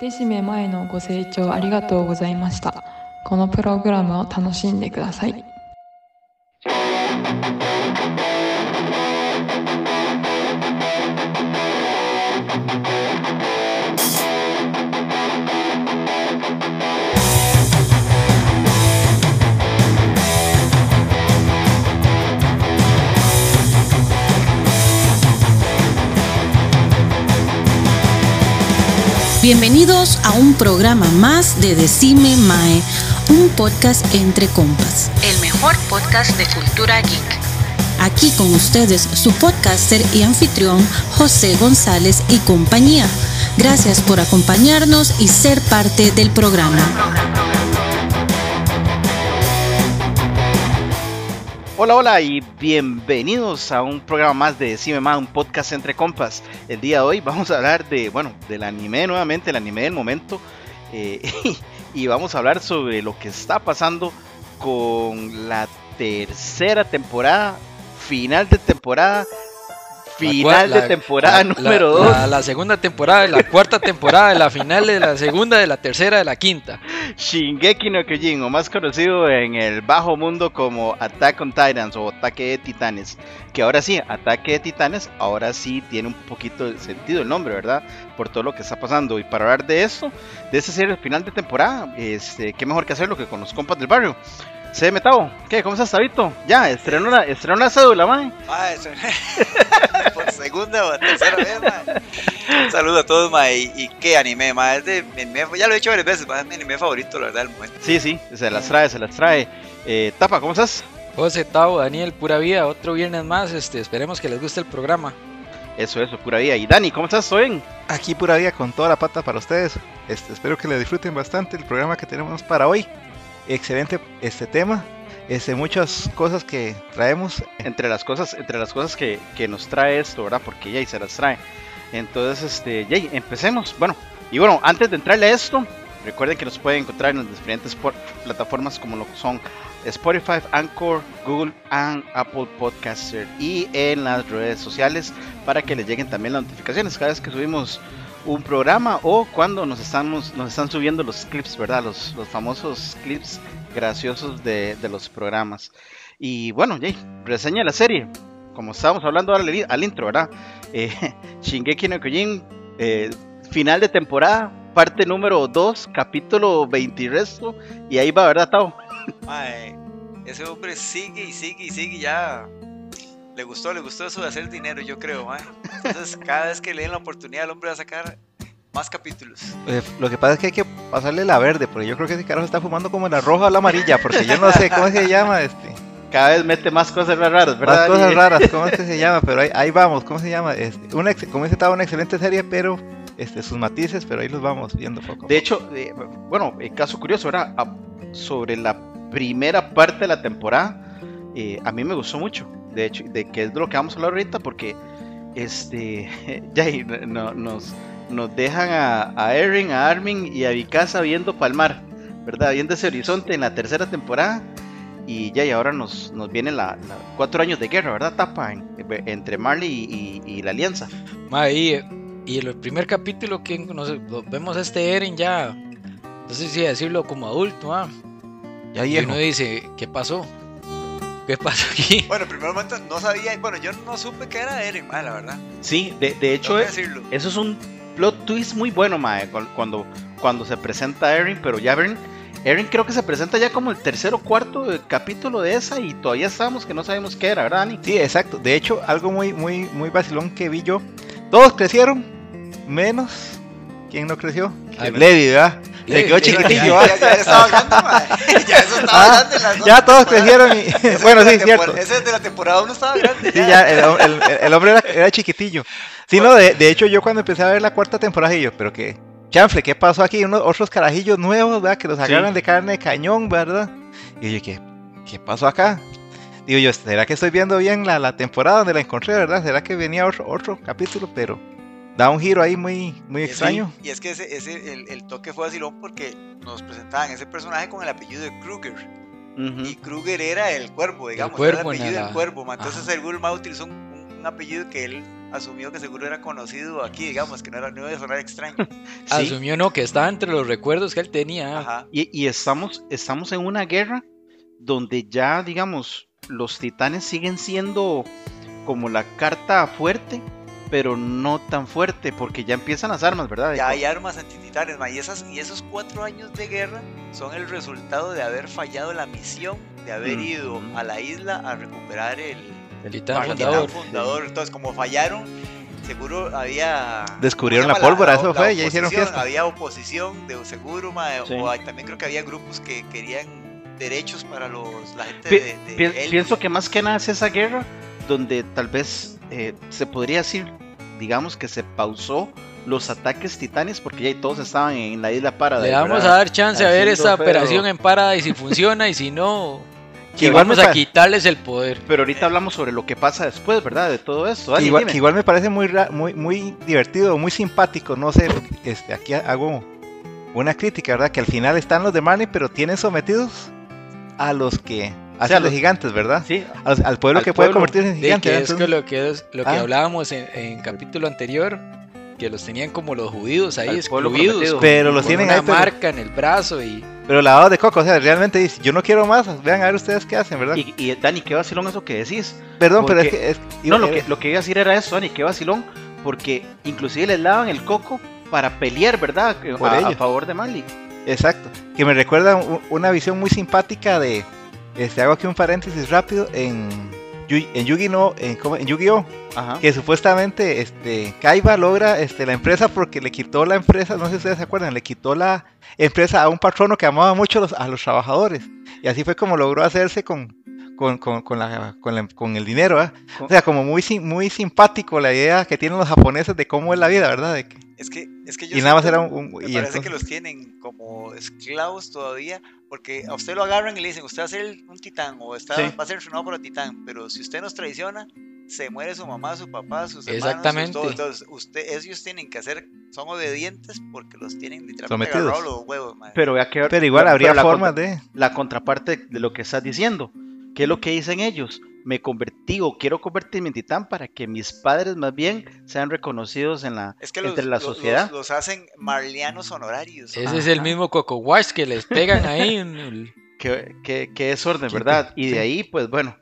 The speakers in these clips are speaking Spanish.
デシメ前のご清聴ありがとうございました。このプログラムを楽しんでください。Bienvenidos a un programa más de Decime Mae, un podcast entre compas. El mejor podcast de cultura geek. Aquí con ustedes su podcaster y anfitrión José González y compañía. Gracias por acompañarnos y ser parte del programa. Hola, hola y bienvenidos a un programa más de Decime Más, un podcast entre compas. El día de hoy vamos a hablar de, bueno, del anime nuevamente, el anime del momento. eh, y vamos a hablar sobre lo que está pasando con la tercera temporada, final de temporada, final La- de temporada la- número la- 2. La, la segunda temporada, la cuarta temporada, la final de la segunda, de la tercera, de la quinta. Shingeki no Kyojin, o más conocido en el bajo mundo como Attack on Titans o Ataque de Titanes. Que ahora sí, Ataque de Titanes, ahora sí tiene un poquito de sentido el nombre, ¿verdad? Por todo lo que está pasando. Y para hablar de esto, de ese ser el final de temporada, este, qué mejor que hacerlo que con los compas del barrio. Se Metao, ¿qué? ¿Cómo estás, Tabito? Ya, estrenó la, estrenó la cédula, man. Mae, eso- por segunda o tercera vez, mae. Un saludo a todos, mae. ¿Y, y qué anime, mae? Es de mi anime, ya lo he dicho varias veces, mae, es mi anime favorito, la verdad, del momento. Sí, sí, se las trae, se las trae. Eh, Tapa, ¿cómo estás? José Tavo, Daniel, pura vida, otro viernes más. Este, esperemos que les guste el programa. Eso, eso, pura vida. Y Dani, ¿cómo estás? ¿Todo bien? aquí pura vida con toda la pata para ustedes. Este, espero que le disfruten bastante el programa que tenemos para hoy. Excelente este tema. Este, muchas cosas que traemos. entre las cosas, entre las cosas que, que nos trae esto, ¿verdad? Porque Jay se las trae. Entonces, este, Jay, empecemos. Bueno, y bueno, antes de entrarle a esto, recuerden que nos pueden encontrar en las diferentes plataformas como lo son Spotify, Anchor, Google and Apple Podcaster y en las redes sociales para que les lleguen también las notificaciones cada vez que subimos un programa o cuando nos nos están subiendo los clips, ¿verdad? Los, los famosos clips graciosos de, de los programas. Y bueno, Jay, reseña la serie. Como estábamos hablando ahora al, intro, ¿verdad? Eh, Shingeki no Kyojin, eh, final de temporada, parte número 2, capítulo 20 y resto. Y ahí va, ¿verdad, Tao? Mae, ese hombre sigue y sigue y sigue, ya. Le gustó, le gustó eso de hacer dinero, yo creo, mae. Entonces, cada vez que le den la oportunidad, el hombre va a sacar más capítulos. Eh, lo que pasa es que hay que pasarle la verde, porque yo creo que ese carajo está fumando como la roja o la amarilla, porque yo no sé cómo se llama. Este, Cada vez mete más cosas raras, ¿verdad? más cosas raras, ¿cómo es que se llama? Pero ahí, ahí vamos, ¿cómo se llama? Este, una, ex- como dice, estaba una excelente serie, pero este, sus matices, pero ahí los vamos viendo poco. De hecho, eh, bueno, eh, caso curioso, ¿verdad? Ah, sobre la primera parte de la temporada, eh, a mí me gustó mucho. De hecho, de que es de lo que vamos a hablar ahorita, porque este, ya no- nos, nos dejan a, a Erin, a Armin y a Vikasa viendo palmar, ¿verdad? Viendo ese horizonte en la tercera temporada. Y ya, y ahora nos, nos vienen la, la- cuatro años de guerra, ¿verdad? Tapa en- entre Marley y, y- y la Alianza. Mae, y, y el primer capítulo que nos, vemos a este Eren ya, no sé si decirlo como adulto, ah. Ya Y viejo. uno dice, ¿qué pasó? ¿Qué pasó aquí? Bueno, en primer momento no sabía, bueno, yo no supe que era Eren, mae, la verdad. Sí, de, de hecho es. Eso es un plot twist muy bueno, mae, cu- cuando, cuando se presenta Erin, pero ya Erin, Erin creo que se presenta ya como el tercer o cuarto eh, capítulo de esa y todavía estábamos que no sabemos qué era, ¿verdad, Dani? Sí, exacto. De hecho, algo muy, muy, muy vacilón que vi yo. Todos crecieron, menos. ¿Quién no creció? Ay, Levi, ¿verdad? Se Levi, quedó chiquitillo, Ya, ya, ya estaba grande, mae. Ya eso estaba Ah, grande las dos Ya todos temporadas. crecieron y. Ese bueno, sí, cierto. Ese de la temporada uno estaba grande. Sí, ya, el, el- el hombre era, era chiquitillo. Sí, no, de, de hecho, yo cuando empecé a ver la cuarta temporada, y yo, pero que. Chanfle, ¿qué pasó aquí? Unos otros carajillos nuevos, ¿verdad? Que los agarran de carne de cañón, ¿verdad? Y yo, ¿qué, qué pasó acá? Digo yo, ¿será que estoy viendo bien la, la temporada donde la encontré, verdad? ¿Será que venía otro, otro capítulo? Pero da un giro ahí muy, muy extraño. Y es que ese, ese el, el toque fue vacilón porque nos presentaban ese personaje con el apellido de Kruger. Y Kruger era el cuervo, digamos. cuervo era el apellido del cuervo. Entonces Ajá. el Google Ma utilizó un, un- un apellido que él asumió que seguro era conocido aquí, digamos, que no, era, no iba a sonar extraño. Sí, Asumió no, que estaba entre los recuerdos que él tenía. Ajá. y, y estamos, estamos en una guerra donde ya, digamos, los titanes siguen siendo como la carta fuerte, pero no tan fuerte, porque ya empiezan las armas, ¿verdad? Ya hay armas antititanes, ma, y, esas, y esos cuatro años de guerra son el resultado de haber fallado la misión, de haber Mm. ido a la isla a recuperar el, El titán fundador. fundador. Entonces, como fallaron, seguro había. Descubrieron ¿cómo la pólvora, eso fue, ya hicieron fiesta. Había oposición de seguro, ma, Sí. o hay- también creo que había grupos que querían derechos para los, la gente Pi- de, de pienso que más que nada es esa guerra donde tal vez eh, se podría decir, digamos que se pausó los ataques titanes porque ya todos estaban en la isla para Le vamos a dar chance a ver esta feo. operación en Paradise si funciona y si no, Que igual vamos a quitarles el poder. Pero ahorita hablamos sobre lo que pasa después, ¿verdad? De todo esto. Que igual, dime. que igual me parece muy, ra- muy, muy divertido, muy simpático, no sé, este, aquí hago una crítica, ¿verdad? Que al final están los de Marley, pero tienen sometidos a los que hacen los- los gigantes, ¿verdad? Sí, Al, al pueblo Al que puede pueblo. convertirse en gigante. que es que lo que es lo que Ah. hablábamos en, en capítulo anterior, que los tenían como los judíos ahí excluidos, Pero los tienen una ahí, pero- marca en el brazo y Pero lavado de coco, o sea, realmente dice, yo no quiero más, vean a ver ustedes qué hacen, ¿verdad? y, y Dani, qué vacilón eso que decís. Perdón, pero es porque- que... es- No, lo que, lo que iba a decir era eso, Dani, qué vacilón, porque inclusive les lavan el coco para pelear, ¿verdad? A, a favor de Mali. Exacto. Que me recuerda una visión muy simpática de. Este, hago aquí un paréntesis rápido. En, en Yu-Gi-Oh! En, en! Ajá. Que supuestamente este, Kaiba logra este, la empresa porque le quitó la empresa. No sé si ustedes se acuerdan. Le quitó la empresa a un patrono que amaba mucho a los, a los trabajadores. Y así fue como logró hacerse con. Con, con, con la- con la- con el dinero, ¿verdad? Con- O sea, como muy, muy simpático la idea que tienen los japoneses de cómo es la vida, ¿verdad? De que- Es que, es que yo y nada más era un... un- Me y parece entonces- que los tienen como esclavos todavía, porque a usted lo agarran y le dicen, usted va a ser un titán o está, Sí. va a ser entrenado por titán, pero si usted nos traiciona, se muere su mamá, su papá, sus hermanos, Exactamente. sus todo. Entonces, usted, ellos tienen que hacer, son obedientes porque los tienen literalmente agarrados los huevos, madre. Pero, ya que, Pero igual pero habría la formas contra- de... la contraparte de lo que estás diciendo. ¿Qué es lo que dicen ellos? Me convertí o quiero convertirme en titán para que mis padres más bien sean reconocidos en la, es que los, entre la los- sociedad. los- los hacen marlianos honorarios. ese es el mismo Coco Wash que les pegan ahí en el- que, que, que es orden, Sí, ¿verdad? Y de ahí, pues bueno,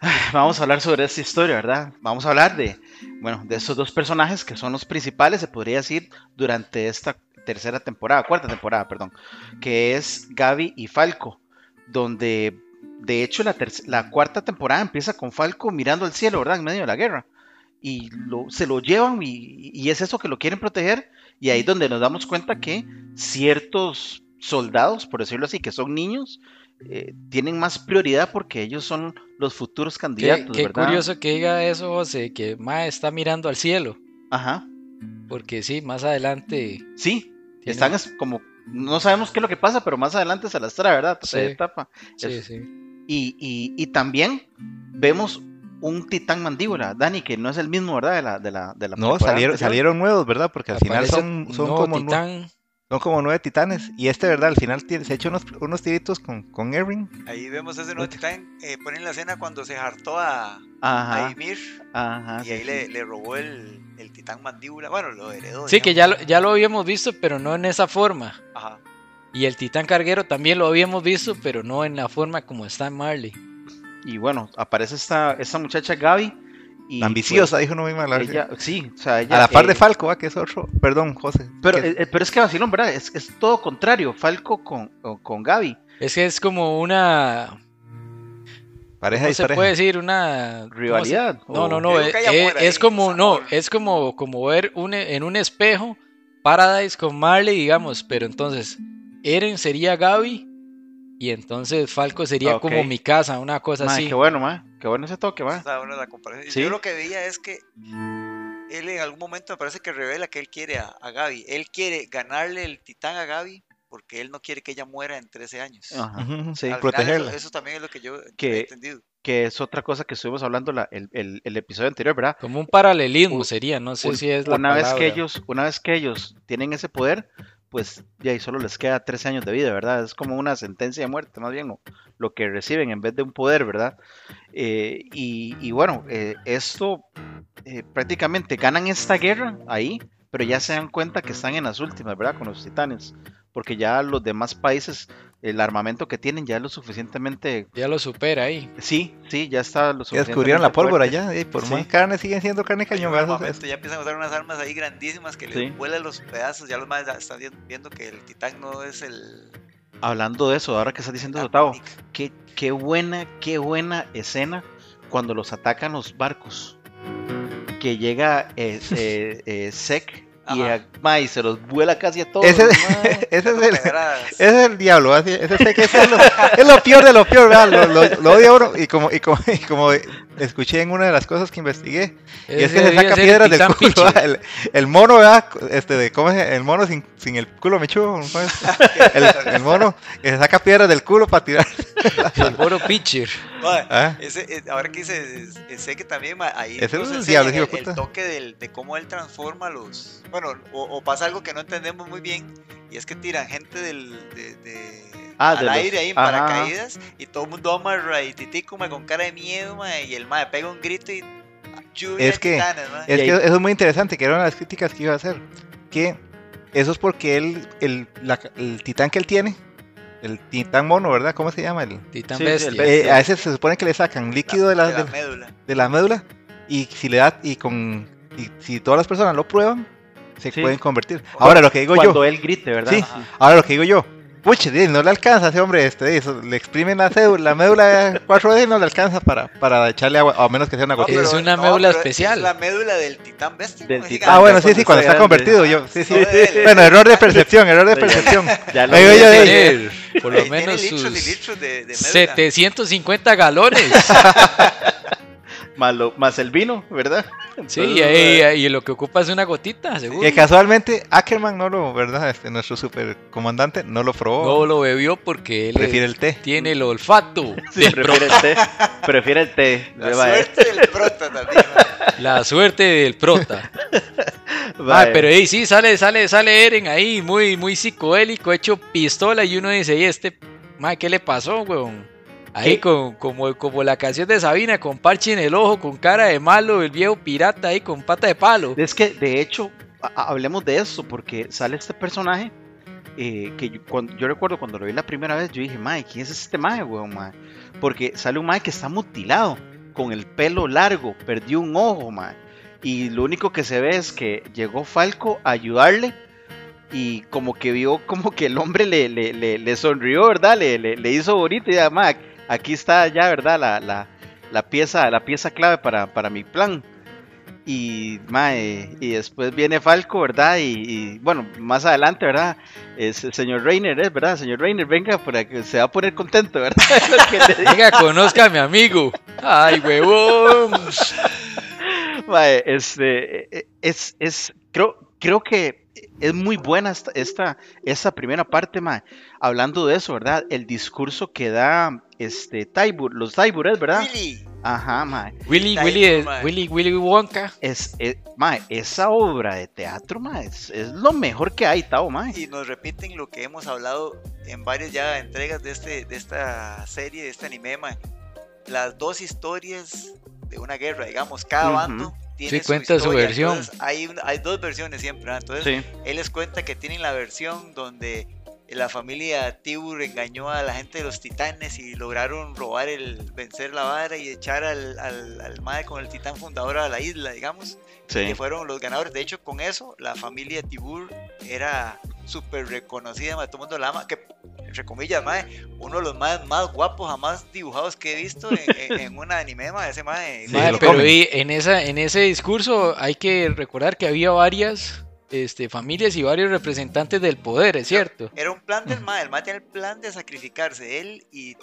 vamos a hablar sobre esta historia, ¿verdad? Vamos a hablar de, bueno, de estos dos personajes que son los principales, se podría decir, durante esta tercera temporada, cuarta temporada, perdón, que es Gaby y Falco, donde de hecho la, cuarta temporada empieza con Falco mirando al cielo, ¿verdad? En medio de la guerra. Y lo, se lo llevan y, y es eso que lo quieren proteger. Y ahí es donde nos damos cuenta que ciertos soldados, por decirlo así, que son niños, eh, tienen más prioridad porque ellos son los futuros Qué, candidatos, qué ¿verdad? curioso que diga eso, José, que Mae está mirando al cielo, Ajá, porque sí, más adelante sí, tiene- están es como, no sabemos qué es lo que pasa, pero más adelante se las trae, ¿verdad? Sí. Se etapa. Sí, Es- sí. Y, y, y también vemos un titán mandíbula, Dani, que no es el mismo, ¿verdad? De la, de la, de la No, salieron, salieron nuevos, ¿verdad? Porque al final son, son, nuevo como, titán. Son como nueve titanes. Y este, ¿verdad? Al final tiene- se ha hecho unos, unos tiritos con, con Erin. Ahí vemos ese nuevo titán, eh, ponen la escena cuando se hartó a, Ymir ajá. y sí, ahí sí. le, le robó el, el titán mandíbula, bueno, lo heredó. Sí, que ya lo, ya lo habíamos visto, pero no en esa forma. Ajá. Y el titán carguero también lo habíamos visto, pero no en la forma como está en Marley. Y bueno, aparece esta, esta muchacha Gaby. Y, La ambiciosa, dijo no misma. La, pues, ella, sí, o sea, ella, a la par eh, de Falco, ¿va? que es otro. Perdón, José. Pero, que- eh, eh, pero es que vacilón, ¿verdad? Es, es todo contrario, Falco con, con Gaby. Es que es como una. pareja ¿Cómo y se pareja. puede decir? Una. ¿cómo se- Rivalidad. No, no, no. Yo Es, como, no, es como, como ver un, en un espejo Paradise con Marley, digamos, pero entonces Eren sería Gaby y entonces Falco sería como mi casa, una cosa Mae, así. qué bueno, ma. Bueno ese toque, ma. Está buena la comparación. Sí. Yo lo que veía es que él en algún momento me parece que revela que él quiere a, a Gaby. Él quiere ganarle el titán a Gaby porque él no quiere que ella muera en 13 años. Ajá, sí. Al final protegerla. Eso, eso también es lo que yo Que- he entendido. Que es otra cosa que estuvimos hablando la- el, el- el episodio anterior, ¿verdad? Como un paralelismo Un- sería, no sé Un- si es la una vez que palabra. ellos, una vez que ellos tienen ese poder, pues ya y solo les queda 13 años de vida, ¿verdad? Es como una sentencia de muerte, más bien, o lo que reciben en vez de un poder, ¿verdad? Eh, y, y bueno, eh, esto eh, prácticamente ganan esta guerra ahí, pero ya se dan cuenta que están en las últimas, ¿verdad? Con los titanes, porque ya los demás países, el armamento que tienen ya es lo suficientemente... Ya lo supera ahí. Sí, sí, ya está lo Ya suficientemente descubrieron la pólvora fuerte. ya, y por Sí. más carne siguen siendo carne cañón. ¿verdad? armamento, ya empiezan a usar unas armas ahí grandísimas que Sí. les vuelan los pedazos. Ya los más están vi- viendo que el titán no es el. Hablando de eso, ahora que estás diciendo eso, la Tavo, única. qué, qué buena, qué buena escena cuando los atacan los barcos. Que llega eh, eh, eh, Y, a- ma, y se los vuela casi a todos. Ese, ese es el, ese es el diablo, así, ese sé que es lo, es lo peor de lo peor, ¿verdad? Lo, lo, lo odia uno y como, y, como, y como escuché en una de las cosas que investigué, y es que se saca piedras del culo, el, el mono, ¿verdad? Este de, ¿cómo es? El mono sin, sin el culo mechudo, el, el mono que se saca piedras del culo para tirar. El Boro Pitcher. ¿ah? ese, eh, ahora que dice, sé que también ahí Ese nos es el enseñan diablo, hijo el, de el toque del- de cómo él transforma los. Bueno, o, o pasa algo que no entendemos muy bien, y es que tiran gente del, de, de- Ah, al de los- aire ahí en ajá, paracaídas, y todo el mundo amarra y titico ma, con cara de miedo, ma, y el mae pega un grito y. lluvia Es que- titanes, ma. Es que eso es muy interesante, que era una de las críticas que iba a hacer. Que eso es porque él, el, la- el titán que él tiene, el titán mono, ¿verdad? ¿Cómo se llama? El, Titán Sí, Bestia. el bestia. eh, a ese se supone que le sacan líquido de la, de la de- médula. de la médula y si le da y con y si todas las personas lo prueban se Sí. pueden convertir. Ahora lo que digo Cuando yo, él grite, ¿verdad? Sí. ahora lo que digo yo, puche, no le alcanza a ese hombre, este, eso, le exprimen la cédula, la médula cuatro veces y no le alcanza para, para echarle agua, a menos que sea una No, gotita. Es una no, médula especial. Es la médula del titán bestia. Titán. Ah, bueno, sí, sí, cuando cuando está convertido, yo, sí, sí. No, de. Bueno, error de percepción, error de percepción. Ya lo Debe oiga. tener por lo menos litros y sus litros de, de médula. 750 galones. Más, lo- más el vino, ¿verdad? Sí, Entonces, y, ahí, lo que ocupa es una gotita, seguro. Que casualmente Ackerman no lo, ¿verdad? Este, nuestro supercomandante no lo probó. No lo bebió porque él prefiere el té. tiene el olfato. Sí, del prefiere el té. Prefiere el té. La eh. suerte del prota también. La suerte del prota. Ah, eh. pero ahí sí sale, sale, sale Eren ahí, muy, muy psicodélico, hecho pistola, y uno dice, ¿y este, ma, qué le pasó, weón? Ahí con, como, como la canción de Sabina, con parche en el ojo, con cara de malo, el viejo pirata ahí con pata de palo. Es que, de hecho, hablemos de eso, porque sale este personaje eh, que yo, cuando- yo recuerdo cuando lo vi la primera vez, yo dije, mae, ¿quién es este mae, weón, mae? Porque sale un mae que está mutilado, con el pelo largo, perdió un ojo, mae. Y lo único que se ve es que llegó Falco a ayudarle y como que vio como que el hombre le, le, le, le sonrió, ¿verdad? Le, le, hizo bonito y mae, aquí está ya, ¿verdad? La, la, la pieza, la pieza clave para, para mi plan. Y, mae, y después viene Falco, ¿verdad? Y, y, bueno, más adelante, ¿verdad? Es el señor Reiner, ¿es verdad? Señor Reiner, venga, para que se va a poner contento, ¿verdad? Venga, conozca a mi amigo. Ay, huevón. Mae, este, eh, es, es, creo, creo que es muy buena esta, esta, esta primera parte, mae. Hablando de eso, ¿verdad? El discurso que da, este, Taibur, los Taibures, ¿verdad? Willy. Ajá, mae. Willy, Ahí, Willy, mae. Willy, Willy Wonka. Es, es- mae, esa obra de teatro, mae, es, es lo mejor que hay, Tao, mae. Y nos repiten lo que hemos hablado en varias ya entregas de, este, de esta serie, de este anime, ma. Las dos historias de una guerra, digamos, cada Ujú. bando tiene Sí, cuenta su historia, versión. entonces hay, hay dos versiones siempre, ¿ah? entonces Sí, él les cuenta que tienen la versión donde la familia Tibur engañó a la gente de los titanes y lograron robar el vencer la vara y echar al, al, al mae con el titán fundador a la isla, digamos sí. que fueron los ganadores. De hecho, con eso, la familia Tibur era súper reconocida, todo el mundo la ama, que, entre comillas, mae, uno de los más, más guapos jamás dibujados que he visto en, en- en un anime, mae, ese mae. Sí, pero en, esa, en ese discurso hay que recordar que había varias este, familias y varios representantes del poder, es cierto. Era un plan del mae, el mae tenía el plan de sacrificarse, él y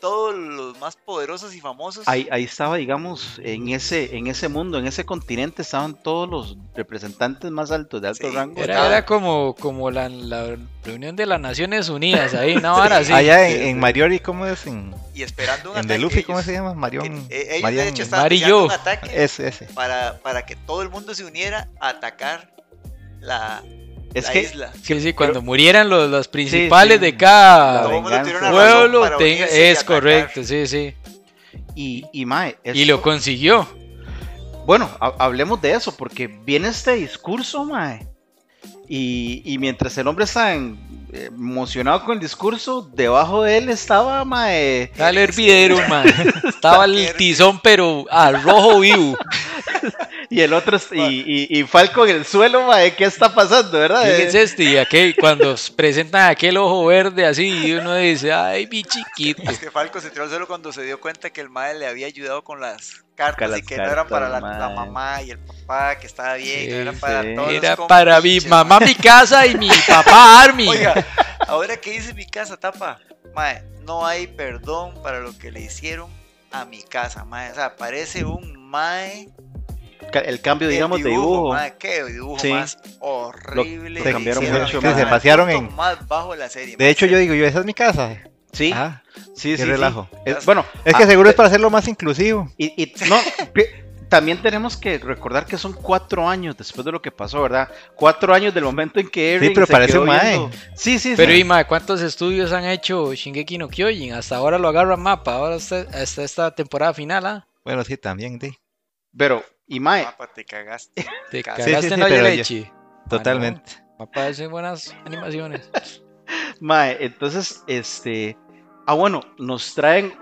todos los más poderosos y famosos. Ahí, ahí estaba, digamos, en ese, en ese mundo, en ese continente, estaban todos los representantes más altos de alto Sí, rango. Era, era como, como la, la reunión de las Naciones Unidas, ahí, una vara así. Allá en, en Mariori, ¿cómo es? En, y esperando un en ataque. De Luffy, ¿cómo ellos. se llama? Marion. Eh, ellos, Marian- de hecho, estaban un ataque. Ese, ese. para, para que todo el mundo se uniera a atacar la, Es la que isla. Sí, sí, cuando murieran los, los principales sí. de cada pueblo, tenga- es correcto, sí, sí. y, y mae, Y lo consiguió. Bueno, ha- hablemos de eso, porque viene este discurso, mae. Y, y mientras el hombre está en- eh, emocionado con el discurso, debajo de él estaba, mae. Estaba el hervidero, man. Estaba el tizón, pero al rojo vivo. Y el otro, y, y, y Falco en el suelo, mae. ¿Qué está pasando, verdad? ¿Quién es este? Y aquel, cuando presentan aquel ojo verde así, y uno dice, ay, mi chiquito. Es que Falco se tiró al suelo cuando se dio cuenta que el madre le había ayudado con las cartas Con y que no eran para la, mae. mamá y el papá, que estaba bien, que no eran Sí, para sí. todos los Era para mi mamá, mae. mi casa y mi papá Army. Oiga, ahora que dice mi casa, tapa, mae, no hay perdón para lo que le hicieron a mi casa, mae. O sea, parece un mae. El cambio, de digamos, de dibujo. Mae, qué dibujo Sí. más horrible. Lo- que cambiaron mucho, mae. mae. Se pasearon en- más bajo de la serie. De mae. hecho, yo digo, yo, esa es mi casa. Sí, Ah, sí, qué sí. sí. relajo. Es- bueno, Es que ah, seguro es para hacerlo más inclusivo. Y, y no, también tenemos que recordar que son cuatro años después de lo que pasó, ¿verdad? Cuatro años del momento en que Eren pero se parece quedó un mae. viendo- Sí, sí, Pero sí. Ima, ¿cuántos estudios han hecho Shingeki no Kyojin? Hasta ahora lo agarra mapa, ahora hasta, hasta esta temporada final, ¿ah? Bueno, sí, también, sí. Pero, y Mae, Mapa, te cagaste. Te cagaste Sí, sí, en sí, la leche. Totalmente. Mapa hace buenas animaciones. Mae, entonces, este. Ah, bueno, nos traen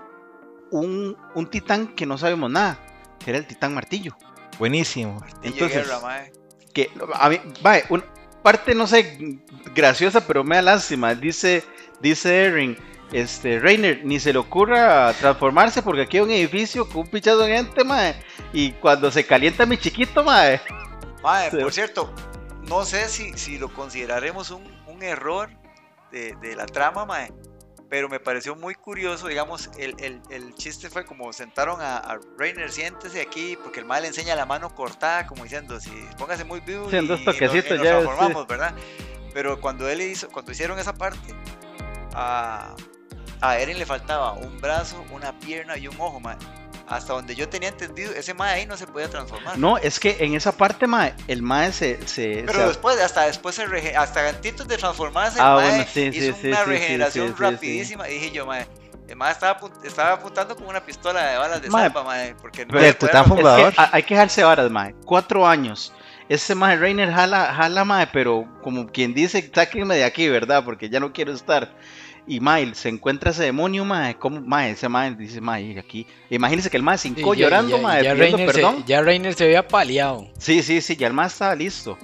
un, un titán que no sabemos nada, que era el titán martillo. Buenísimo. Martillo Entonces- guerra, mae. Que a mí, mae, una parte, no sé, graciosa, pero me da lástima. Dice, dice Eren, este, Reiner, ni se le ocurra transformarse porque aquí hay un edificio con un pichazo de gente, mae. Y cuando se calienta mi chiquito, mae. Mae, por cierto, no sé si, si lo consideraremos un, un error de, de la trama, mae, pero me pareció muy curioso, digamos, el, el- el chiste fue como sentaron a, a Reiner, siéntese aquí, porque el mae le enseña la mano cortada, como diciendo, si póngase muy vivo Sí, dos y, nos- y nos ya, transformamos, ¿verdad? Pero cuando él hizo, cuando hicieron esa parte, a, a Eren le faltaba un brazo, una pierna y un ojo, mae. Hasta donde yo tenía entendido, ese mae ahí no se podía transformar. No, es que en esa parte, mae, el mae se. se Pero se- después, hasta después se rege- hasta antes de transformarse, el Ah, mae bueno, sí, hizo sí, sí, una sí, regeneración rapidísima. Y dije yo, mae, el mae estaba, estaba apuntando con una pistola de balas de Mae, mae, porque no pero el. Es que fundador. ha- hay que dejarse varas, mae. Cuatro años. Ese mae Reiner jala, jala, mae, pero como quien dice, sáquenme de aquí, ¿verdad? Porque ya no quiero estar. Y mae, se encuentra ese demonio, mae. ¿Cómo, mae? Ese mae dice, mae, aquí. Imagínense que el mae se hincó llorando, ya- mae, ya pidiendo Reiner se- perdón. ya Reiner se había paliado. Sí, sí, sí, ya el mae estaba listo.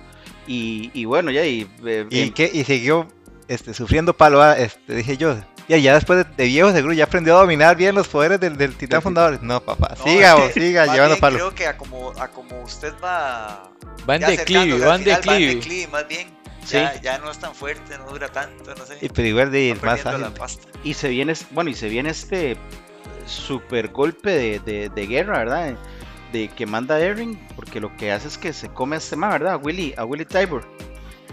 Y, y bueno, ya, y. eh, Y, em- que, y siguió este, sufriendo palo, ah, este, dije yo. Ya, ya después de, de viejo seguro ya aprendió a dominar bien los poderes del, del titán fundador. No, papá, No, siga, es que siga llevando bien palo. Creo que a como, a como usted va. Va en declive, va en declive, más bien. Sí. Ya, ya no es tan fuerte, no dura tanto, no sé. Y pero igual de va ir más la pasta. y se viene, bueno, y se viene este super golpe de, de, de guerra, ¿verdad? De que manda Eren, porque lo que hace es que se come a este man, ¿verdad? A Willy, a Willy Tybor.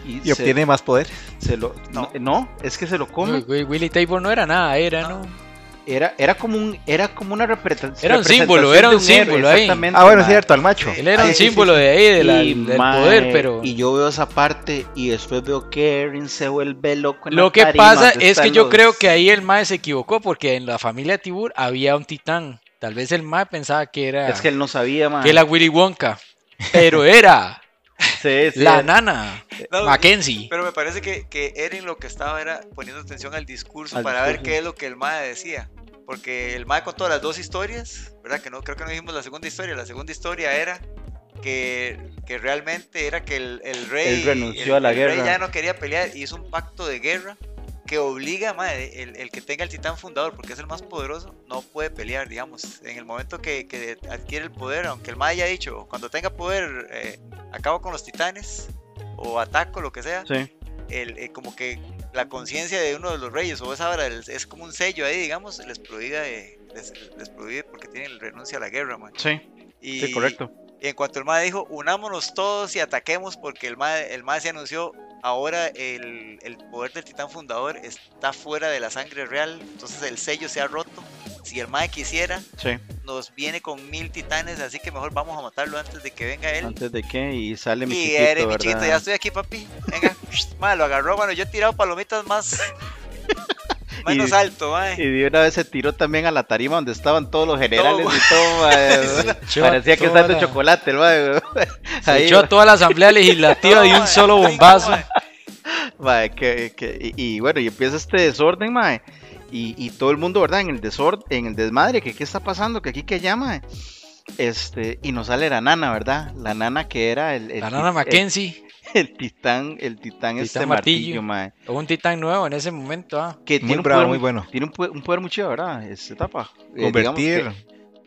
Y se- obtiene más poder. se lo, no. No. es que se lo come. Willy Tabor no era nada, era, No. ¿no? Era, era como un, era como una representación. Era un símbolo, era un símbolo ahí. Exactamente. Ah, bueno, mae. cierto, al macho. Él era un Sí, sí, símbolo de ahí, de la- Y, del mae, poder, pero... Y yo veo esa parte y después veo que Eren se vuelve loco. en Lo la que tarima pasa es que yo creo que ahí el Mae se equivocó porque en la familia Tibur había un titán. Tal vez el Mae pensaba que era, Es que él no sabía, man. que era Willy Wonka, pero era Sí, sí. la nana, No, Mackenzie. Pero me parece que, que Eren lo que estaba era poniendo atención al discurso Al para ver discurso. qué es lo que el MAE decía. Porque el MAE contó las dos historias, ¿verdad? Que no, creo que no dijimos la segunda historia. La segunda historia era que, que realmente era que el, el rey. Él renunció el- a la el rey guerra. ya no quería pelear y hizo un pacto de guerra que obliga, mae, el, el que tenga el titán fundador, porque es el más poderoso, no puede pelear, digamos. En el momento que, que adquiere el poder, aunque el mae haya dicho, cuando tenga poder, eh, acabo con los titanes o ataco, lo que sea Sí. el, eh, como que la conciencia de uno de los reyes o esa el- es como un sello ahí, digamos, les prohíbe, de- les, les prohíbe porque tienen renuncia a la guerra, man. Sí, Y, sí, correcto. y en cuanto el MAE dijo, unámonos todos y ataquemos porque el MAE, el se anunció, ahora el, el poder del titán fundador está fuera de la sangre real, entonces el sello se ha roto si el mae quisiera, Sí, nos viene con mil titanes, así que mejor vamos a matarlo antes de que venga él. antes de que y sale mi y chiquito, eres mi chiquito, ya estoy aquí, papi. Venga, mae, lo agarró, bueno, yo he tirado palomitas más. menos Y- alto, mae. Y de una vez se tiró también a la tarima donde estaban todos los generales Todo. y todo, mae. Parecía que estaba de la- chocolate, el mae. Se Ahí, echó a toda la asamblea legislativa de un solo bombazo. mae, que, que- y, y bueno, y empieza este desorden, mae. Y, y todo el mundo, ¿verdad? En el desorden, en el desmadre, que qué está pasando, que aquí que llama. Este, y nos sale la nana, ¿verdad? La nana que era el, el La nana Mackenzie, El, titán, el titán, este martillo, martillo. mae. un titán nuevo en ese momento. ah. Que Muy tiene un bravo, poder muy bueno. Tiene un, poder- un poder muy chido, ¿verdad? Esta etapa. Eh, Convertir.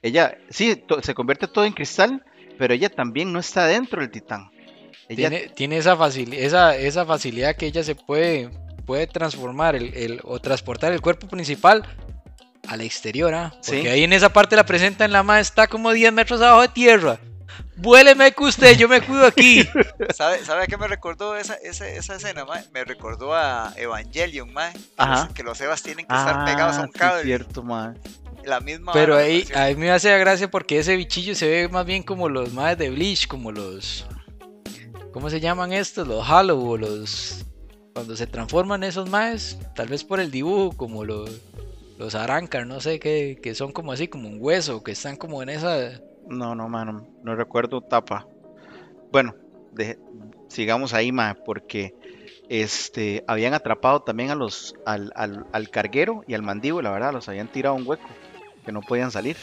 ella, sí, to- se convierte todo en cristal, pero ella también no está dentro del titán. Ella, Tiene, tiene esa, facil- esa, esa facilidad que ella se puede, puede transformar el, el- o transportar el cuerpo principal al exterior. ah, Porque Sí. ahí en esa parte la presenta en la ma está como 10 metros abajo de tierra. Vuéleme que usted, yo me cuido aquí. ¿Sabe, ¿Sabe a qué me recordó esa, esa, esa escena, mae? Me recordó a Evangelion, mae. Que, Ajá. los, que los Evas tienen que estar pegados a un Ah, sí, cable. cierto, mae. La misma. Pero vara, ahí, me pareció. a mí me hace gracia porque ese bichillo se ve más bien como los madres de Bleach, como los. ¿Cómo se llaman estos? Los Hollow o los. Cuando se transforman esos maes, tal vez por el dibujo, como los. Los Arankar, no sé, que, que son como así, como un hueso, que están como en esa. No, no, mano, no recuerdo tapa. Bueno, de- sigamos ahí, mae, porque este habían atrapado también a los al, al, al carguero y al mandíbula, verdad, los habían tirado a un hueco que no podían salir.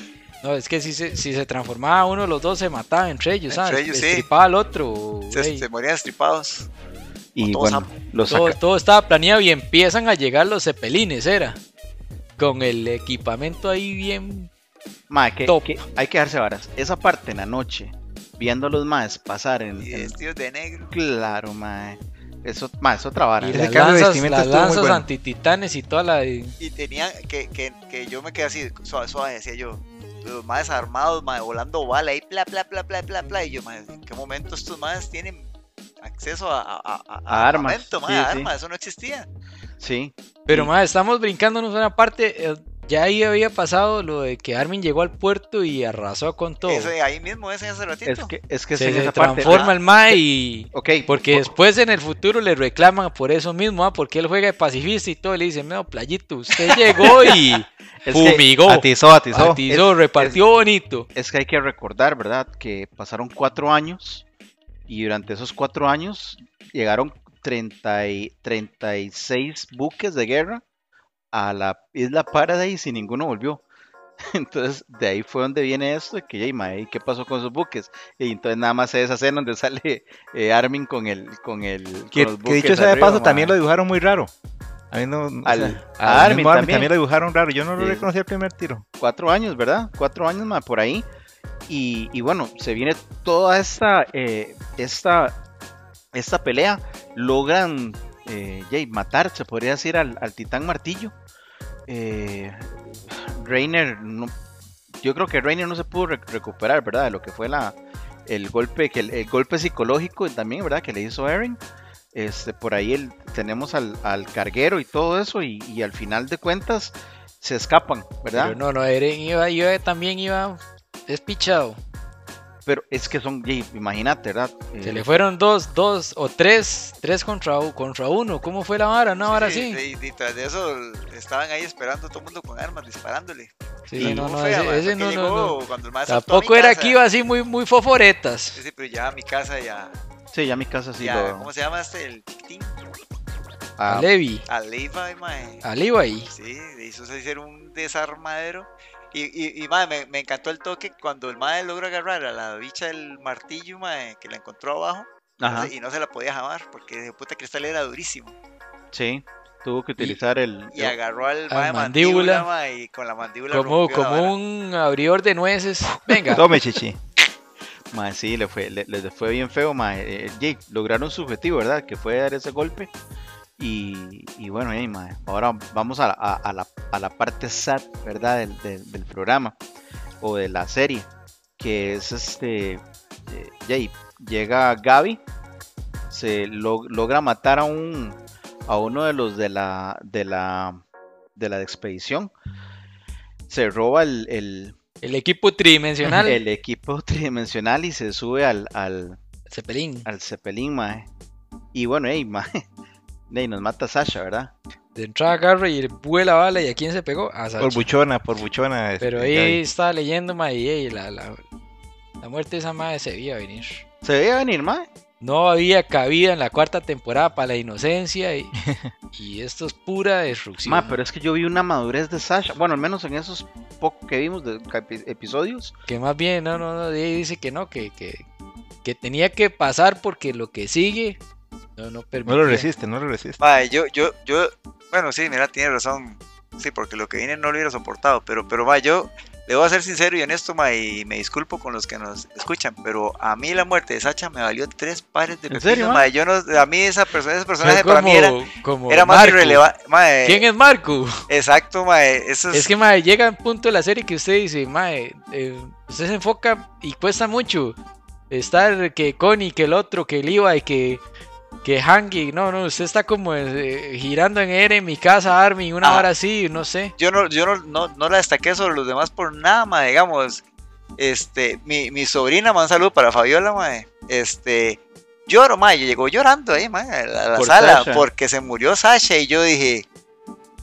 No, es que si se, si se transformaba uno, los dos se mataban entre ellos, Entre ¿sabes? ellos, sí. Al otro. se, se morían estripados. Y todos bueno, los todo, todo estaba planeado y empiezan a llegar los cepelines, era. Con el equipamiento ahí bien. mae, que, top. que hay que darse varas. Esa parte en la noche, viendo a los maes pasar en, Y en- vestidos de negro. claro, mae. Eso, mae, es otra vara. Y las lanzas, las lanzas bueno. antititanes y toda la. Y tenían que, que, que yo me quedé así, suave, suave, decía yo. Los más armados, mae, volando bala ahí, bla, bla, bla, bla, bla, bla. Y yo, mae, ¿en qué momento estos más tienen acceso a, a, a, a- A armas, armamento, mae, sí, a sí. armas? Eso no existía. Sí, Pero Sí. más, estamos brincándonos una parte. eh, ya ahí había pasado lo de que Armin llegó al puerto y arrasó con todo. Ese, ahí mismo, ese hace ratito. es que es que se, es parte. transforma el Mae y. Ok, Porque po- después en el futuro le reclaman por eso mismo, ¿ah? porque él juega de pacifista y todo. y Le dicen, no, playito, usted llegó y es fumigó, Atizó, atizó. atizó, repartió bonito. es que hay que recordar, ¿verdad? Que pasaron cuatro años y durante esos cuatro años llegaron 30 y 36 buques de guerra a la isla Paradise y ninguno volvió. Entonces, de ahí fue donde viene esto, de que, "Ey, mae, ¿y ¿qué pasó con esos buques? Y entonces nada más es esa escena donde sale eh, Armin con el, con el, con Que, los que buques dicho sea de paso, también lo dibujaron muy raro. A mí no. o Al- sea, a al Armin mismo también. lo dibujaron raro. Yo no lo reconocí al primer tiro. cuatro años, ¿verdad? Cuatro años más por ahí. Y, bueno, se viene toda esta, eh, esta, esta pelea. Logran eh, matar, se podría decir, al, al titán martillo. Eh, Reiner, no- yo creo que Reiner no se pudo re- recuperar, ¿verdad? De lo que fue la, el golpe, que el, el golpe psicológico también, ¿verdad? Que le hizo Eren. Este, por ahí el- tenemos al, al carguero y todo eso. Y, al final de cuentas se escapan, ¿verdad? No, no, Eren iba, iba- también iba despichado. Pero es que son, imagínate, ¿verdad? Se Eh, le fueron dos, dos o tres, tres contra, contra uno. ¿Cómo fue la vara? Una vara Sí. Y, y tras de eso estaban ahí esperando todo el mundo con armas, disparándole. Sí, no, no, fea, ese, ese no, no, no. a Tampoco era casa. que iba así muy, muy foforetas. Sí, sí, pero ya a mi casa ya. Sí, ya mi casa sí ya lo. ¿Cómo se llama este? El chiquitín. ah, A Levi, A Levi, mae. a Levi. Sí, le hizo hacer un desarmadero. Y, y, y mae, me, me encantó el toque cuando el mae logra agarrar a la bicha del martillo, mae, que la encontró abajo. Ajá, y no se la podía jamar porque de puta cristal era durísimo. sí. Tuvo que utilizar el. Y agarró al mae mandíbula. mandíbula, y con la mandíbula Como, como un abridor de nueces. Venga. Tome, chichi. Mae, sí, le fue, le, le fue bien feo, mae. Eh, Jake, lograron su objetivo, ¿verdad? Que fue dar ese golpe. Y, y bueno, ey, mae, ahora vamos a, la- a- a la, a la parte sad, ¿verdad? Del, del- del programa o de la serie. Que es este. eh, llega Gaby, se lo- logra matar a un a uno de los de la de la de la expedición. se roba el, el, El equipo tridimensional. el equipo tridimensional y se sube al, al, Cepelín. al Zeppelin, mae. Y bueno, ey, mae. Ey, nos mata Sasha, ¿verdad? De entrada agarra y vuela bala. ¿Y a quién se pegó? A Sacha. Por buchona, por buchona. este, Pero Gaby. ahí estaba leyendo, ma, y la, la, la muerte de esa madre se veía venir. Se veía venir, mae. No había cabida en la cuarta temporada para la inocencia y, y esto es pura destrucción. Ma, pero es que yo vi una madurez de Sasha. Bueno, al menos en esos pocos que vimos de episodios. Que más bien, no, no, no, de ahí dice que no, que, que, que tenía que pasar porque lo que sigue no, no No lo resiste, no lo resiste. Mae, yo, yo, yo, bueno, sí, mira, tiene razón. Sí, porque lo que viene no lo hubiera soportado. Pero, pero, mae, yo le voy a ser sincero y honesto, mae, y me disculpo con los que nos escuchan. Pero a mí la muerte de Sacha me valió tres pares de ¿En pepinos, mae. Yo no, a mí esa persona, ese personaje como, para mí era, como era más irrelevante. Mae, ¿Quién es Marco? Exacto, mae. Eso es, Es que, mae, llega un punto de la serie que usted dice, mae, eh, usted se enfoca y cuesta mucho estar que Connie, que el otro, que el Iba y que, que Hangi. No, no, usted está como eh, girando en R en mi casa, Armin, una Ah. hora así, no sé. yo no, yo no, no, no la destaqué sobre los demás por nada, mae, digamos. Este, mi, mi sobrina, man, un saludo para Fabiola, mae. Este, lloro, mae, llegó llorando ahí, mae, a la, a la Por sala, Sasha. porque se murió Sasha y yo dije,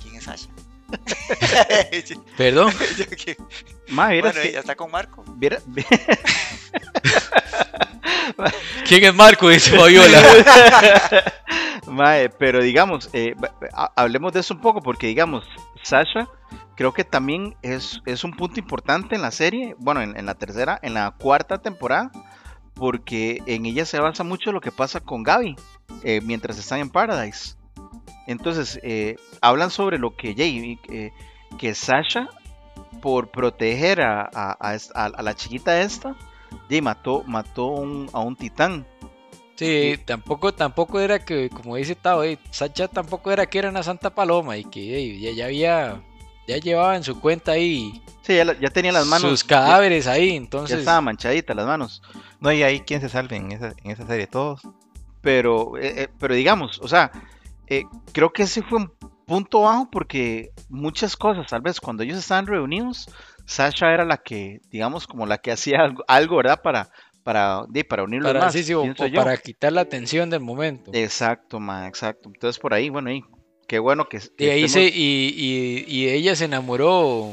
¿quién es Sasha? Perdón. Yo, ¿quién? Ma, bueno, que- ella está con Marco. viera- ¿Quién es Marco? Dice Fabiola. Mae, pero digamos, eh, hablemos de eso un poco, porque digamos, Sasha creo que también es, es un punto importante en la serie, bueno, en, la tercera, en la cuarta temporada, porque en ella se basa mucho lo que pasa con Gaby eh, mientras están en Paradise. Entonces, eh, hablan sobre lo que Jay, que Sasha, por proteger a- a la chiquita esta, Jay mató, mató un- a un titán. Sí, tampoco, tampoco era que, como dice Tao, eh, Sacha tampoco era que era una santa paloma y que eh, ya, ya había, ya llevaba en su cuenta ahí Sí, ya, ya tenía las manos. sus ya- cadáveres ahí, Ya entonces... estaban manchaditas las manos. No hay ahí quien se salve en esa, en esa serie, todos. Pero, eh, eh, pero digamos, o sea, eh, creo que ese fue un punto bajo porque muchas cosas, tal vez cuando ellos estaban reunidos, Sasha era la que, digamos, como la que hacía algo, algo, ¿verdad? Para, para, di, para unirlos para, más. sí, sí, o- para quitar la atención del momento. Exacto, ma, exacto. Entonces por ahí, bueno, ahí, qué bueno que, y ahí estemos- se, y, y, y ella se enamoró.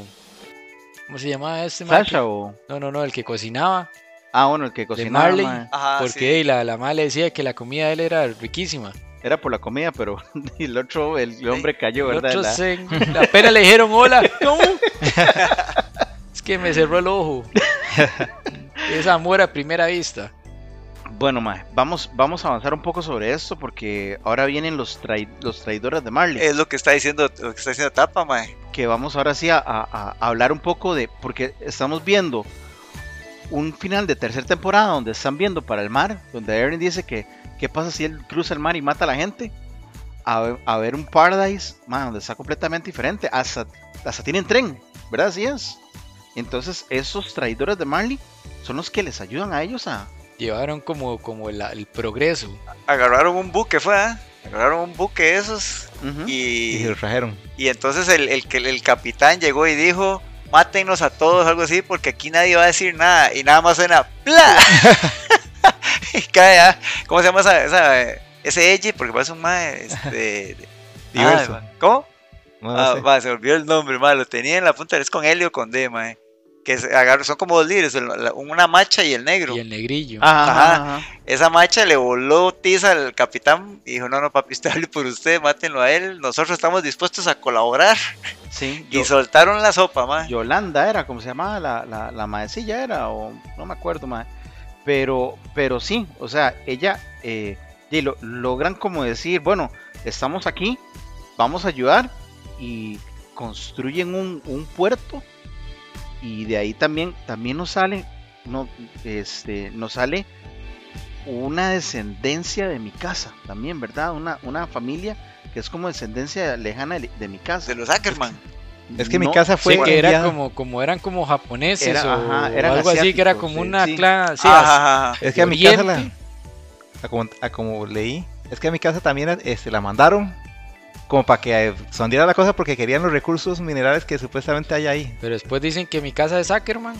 ¿Cómo se llamaba este man? Sasha o... No, no, no, el que cocinaba. Ah, bueno, el que cocinaba, Marley. ma, Ajá, porque sí. la, la madre le decía que la comida de él era riquísima. era por la comida, pero el otro, el, el hombre cayó, ¿verdad? Nosotros La- se- apenas le dijeron hola. ¿Cómo? que me cerró el ojo. Es amor a primera vista. Bueno, ma, vamos, vamos a avanzar un poco sobre esto porque ahora vienen los, trai- los traidores de Marley. Es lo que está diciendo, lo que está diciendo Tapa, mae. que vamos ahora sí a, a- a hablar un poco de, porque estamos viendo un final de tercera temporada donde están viendo para el mar, donde Eren dice que qué pasa si él cruza el mar y mata a la gente, a, ver- a ver un Paradise, man, donde está completamente diferente, hasta, hasta tienen tren, ¿verdad? Así es. Entonces esos traidores de Marley son los que les ayudan a ellos a... Llevaron como, como el, el progreso. Agarraron un buque, fue, ¿ah? Agarraron un buque de esos. Y y, se lo trajeron. y entonces el, el, que- el capitán llegó y dijo, mátenos a todos, algo así, porque aquí nadie va a decir nada. Y nada más suena, ¡pla! y cae, ¿ah? ¿Cómo se llama esa, esa, eh, ese Eiji? Porque parece un mae, este... Diverso. Ah, ¿Cómo? No, no Ah, sé. va, se olvidó el nombre, ma, lo tenía en la punta, es con Helio o con D, mae. Que se agarró- son como dos líderes, el- la- una macha y el negro. Y el negrillo. Ajá, ajá, Ajá. Esa macha le voló tiza al capitán y dijo, no, no, papi, usted hable por usted, mátenlo a él, nosotros estamos dispuestos a colaborar. Sí, Y yo- soltaron la sopa, ma. Yolanda era, como se llamaba la, la, la maecilla era, o no me acuerdo más. Pero, pero sí, o sea, ella eh, y lo- logran como decir, bueno, estamos aquí, vamos a ayudar y construyen un, un puerto y de ahí también, también nos sale, no, este, nos sale una descendencia de mi casa, también, ¿verdad? Una, una familia que es como descendencia lejana de, de mi casa. De los Ackerman. Es que mi casa fue Sí, que era como, como eran como japoneses Era- o, ajá, o eran algo así, que era como sí, una sí. clan, sí, Ajá, ajá, ajá. Es que a mi casa la, Oriente. a como, a como leí, es que a mi casa también este, la mandaron como para que eh, sondiera la cosa porque querían los recursos minerales que supuestamente hay ahí. Pero después dicen que mi casa es Ackerman.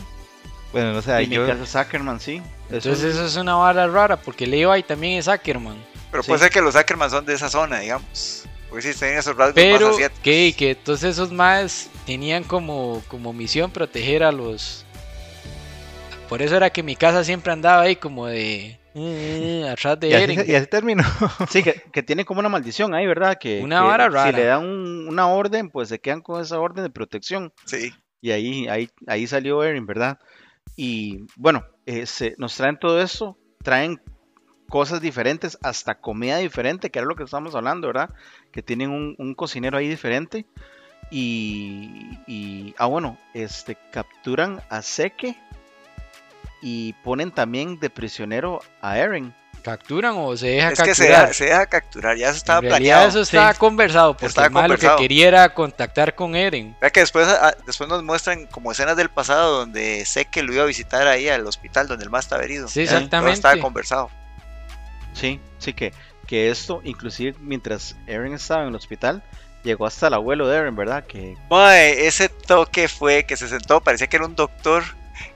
Bueno, no sé, Y mi casa es Ackerman, sí. Entonces eso es una vara rara porque Levi también es Ackerman. Pero Sí. puede ser que los Ackerman son de esa zona, digamos. Porque sí, tienen esos rasgos Pero más asiáticos. que, que entonces esos más tenían como, como misión proteger a los... Por eso era que mi casa siempre andaba ahí como de... eh, atrás de Y así, Eren. se- y así terminó. Sí, que, que tiene como una maldición ahí, ¿verdad? Que, Una que vara Si le dan un- una orden, pues se quedan con esa orden de protección. Sí. Y ahí, ahí, ahí salió Erin, ¿verdad? Y bueno, eh, se- nos traen todo esto, traen cosas diferentes, hasta comida diferente, que era lo que estamos hablando, ¿verdad? Que tienen un, un cocinero ahí diferente. Y, y- ah, bueno, este, capturan a Seke y ponen también de prisionero a Eren. ¿Capturan o se deja Es que se capturar? deja, se deja capturar, ya eso estaba en planeado. eso estaba conversado porque Estaba lo que conversado. quería era contactar con Eren. Vea que después, ah, después nos muestran como escenas del pasado donde sé que lo iba a visitar ahí al hospital donde el más estaba herido. Sí, Todo exactamente. estaba conversado. Sí, sí que, que esto, inclusive mientras Eren estaba en el hospital, llegó hasta el abuelo de Eren, ¿verdad? Que ese toque fue que se sentó, parecía que era un doctor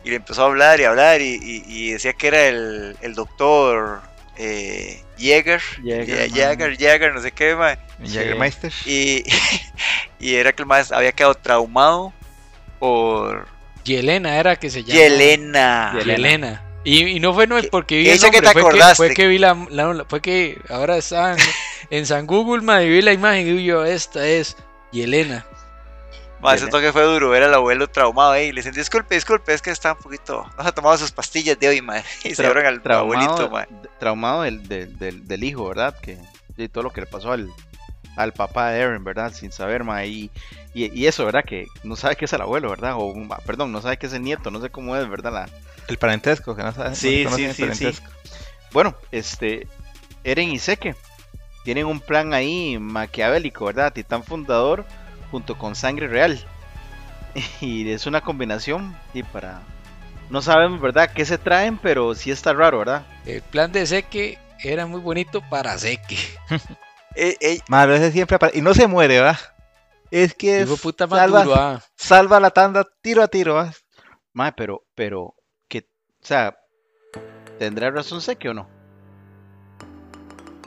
y le empezó a hablar y hablar y, y- y decía que era el, el doctor eh, Jäger, Jäger. Jäger, Jäger, no sé qué, mae. Jägermeister. Y, y era que el más había quedado traumado por Yelena era que se llama. Yelena. Yelena. Y, y no fue no, Que- porque vi el ella que nombre, te fue, que, acordaste. fue que vi la, la- fue que ahora estaba en, en San Google, madre, y vi la imagen y digo yo, esta es Yelena. Mae, ese toque fue duro, era el abuelo traumado ahí. Le dicen, disculpe, disculpe, es que está un poquito. No se ha tomado sus pastillas de hoy, mae. Y se abren al abuelito, mae. traumado del, del, del- del hijo, ¿verdad? Que de todo lo que le pasó al, al papá de Eren, ¿verdad? Sin saber, ma, y, y, y eso, ¿verdad? Que no sabe que es el abuelo, ¿verdad? O, perdón, no sabe que es el nieto, no sé cómo es, ¿verdad? La... El parentesco, que no sabes. Sí, no sí, sí, sí. parentesco. Bueno, este, Eren y Seke tienen un plan ahí maquiavélico, ¿verdad? Titán fundador junto con sangre real. Y es una combinación y para... No sabemos, ¿verdad? ¿Qué se traen? Pero sí está raro, ¿verdad? El plan de Seque era muy bonito para Seque. Eh, eh, Madre, ese siempre aparece. Y no se muere, ¿va? Es que Hijo es- puta más salva, duro, ah. salva la tanda tiro a tiro, ¿va? Mae, pero, pero, que, o sea, ¿tendrá razón Seke o no?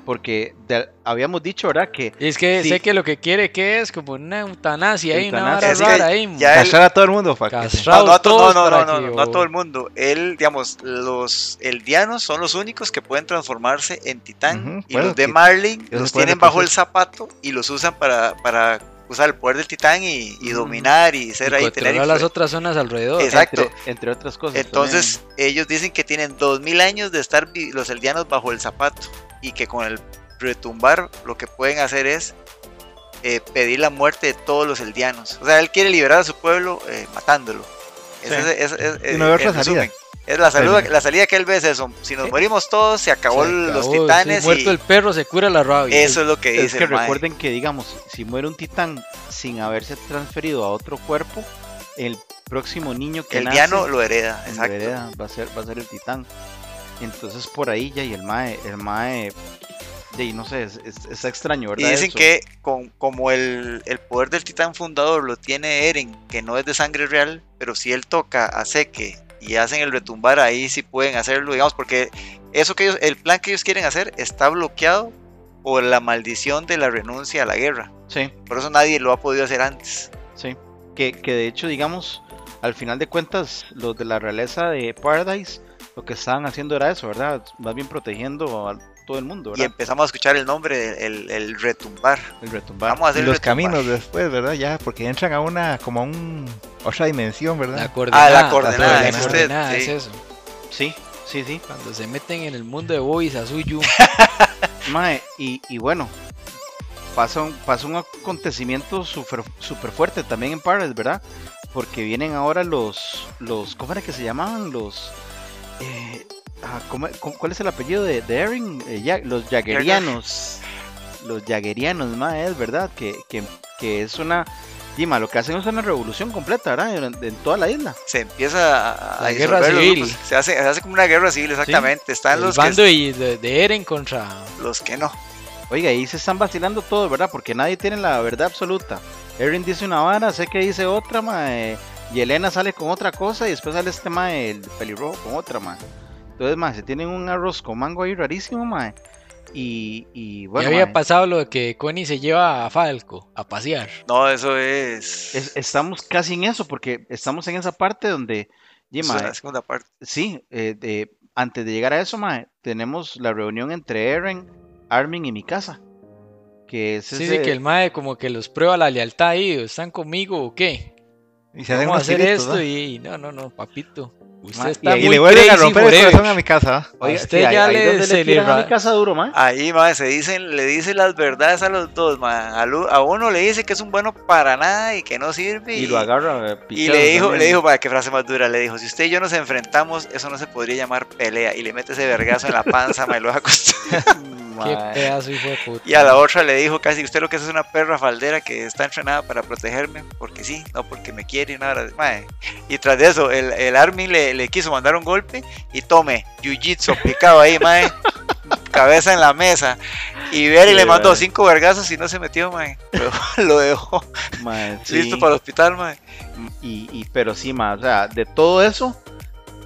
Porque de- habíamos dicho, ¿verdad? Que Es que Sí. Seque lo que quiere que es como una eutanasia ahí, una vara que rara ahí. ya él- Cachar a todo el mundo, para que No, no, a no, todos no, no, no, que- no, no a todo el mundo. Él, digamos, los eldianos son los únicos que pueden transformarse en titán y bueno, los de que- Marlin los tienen bajo el zapato y los usan para, para usar el poder del titán y, y dominar y ser y ahí, controlar tener las otras zonas alrededor. Exacto. entre, entre otras cosas. Entonces, ellos dicen que tienen 2000 años de estar los eldianos bajo el zapato y que con el retumbar lo que pueden hacer es eh, pedir la muerte de todos los eldianos. O sea, él quiere liberar a su pueblo eh, matándolo. Esa Sí. es- es- es- Y no ve otra en resumen. salida. Es la, salida, Sí. la salida que él ve es eso. Si nos morimos todos, se acabó, Se los acabó, sí, titanes muerto y el perro se cura la rabia. eso es lo que es dice que el mae. recuerden que, digamos, si muere un titán sin haberse transferido a otro cuerpo, el próximo niño que El nace diano lo hereda, exacto. vereda va a ser va a ser el titán. Entonces por ahí ya y el mae, el mae, de ahí, no sé, es, es- está extraño, Y ¿verdad? dicen eso? que con, como el, el poder del titán fundador lo tiene Eren, que no es de sangre real, pero si él toca a Seke y hacen el retumbar, ahí sí pueden hacerlo, digamos, porque eso que ellos, el plan que ellos quieren hacer está bloqueado por la maldición de la renuncia a la guerra. Sí, Por eso nadie lo ha podido hacer antes. sí. Que, que de hecho, digamos, al final de cuentas, los de la realeza de Paradise, lo que estaban haciendo era eso, ¿verdad? Más bien protegiendo a todo el mundo, Y ¿verdad? empezamos a escuchar el nombre, el, el retumbar. el retumbar. Vamos a Y hacer el los retumbar. caminos después, ¿verdad? Ya, porque entran a una, como a un, otra dimensión, La ¿verdad? coordenada. Ah, la coordenada, la es usted, coordenada sí. es eso. Sí, sí, sí. Cuando se meten en el mundo de Boys a suyo. Mae, y, y bueno, pasa un, pasa un acontecimiento súper super fuerte también en Paradise, ¿verdad? Porque vienen ahora los, los ¿cómo era que se llamaban? Los, eh, ah, ¿cómo- ¿cuál es el apellido de, de Eren? Eh, ya- los Jaggerianos. Los Jaggerianos, mae, es verdad, que, que, que es una... Dima, lo que hacen es una revolución completa, ¿verdad? En, en toda la isla. Se empieza a, a La guerra civil. Se hace, se hace como una guerra civil, exactamente. Están el los bando que, y de, de Eren contra. los que no. Oiga, ahí se están vacilando todos, ¿verdad? Porque nadie tiene la verdad absoluta. Erin dice una vara, sé que dice otra, mae. Y Elena sale con otra cosa y después sale este mae, el pelirrojo, con otra, mae. Entonces, mae, se tienen un arroz con mango ahí rarísimo, mae. Y, y bueno, ya había mae, pasado lo de que Connie se lleva a Falco a pasear. No, eso es. es- estamos casi en eso, porque estamos en esa parte donde, y, eso es mae, la segunda parte. sí, eh, de- antes de llegar a eso, mae, tenemos la reunión entre Eren, Armin y mi casa. Que es Sí, sí, que el mae como que los prueba la lealtad ahí, ¿están conmigo o qué? Y se hacen Vamos a hacer esto ¿va? y, y no, no, no, papito. Usted Ma- está Y, muy le vuelven a romper el corazón a mi casa. ¿va? Oiga, usted sí, ahí- ya ahí le- donde se le tiran a mi casa duro, mae. Ahí, mae, se dicen, le dicen las verdades a los dos, mae. A, uno le dice que es un bueno para nada y que no sirve. Y lo agarra eh, Y le dijo, también. le dijo, para qué frase más dura, le dijo, si usted y yo nos enfrentamos, eso no se podría llamar pelea. Y le mete ese vergazo en la panza, mae, lo deja. Qué Mae. pedazo hijo de puta. Y a la otra le dijo casi, usted lo que es es una perra faldera que está entrenada para protegerme, porque sí, no porque me quiere y nada. mae. Y tras de eso, el, el Armin le, le quiso mandar un golpe y tome, jiu-jitsu aplicado ahí, mae. Cabeza en la mesa. Y Berry Sí, le mandó mae. cinco vergazos y no se metió, mae. Lo, lo dejó Mae, sí. listo para el hospital, mae. Y, y- pero sí, ma, o sea, de todo eso,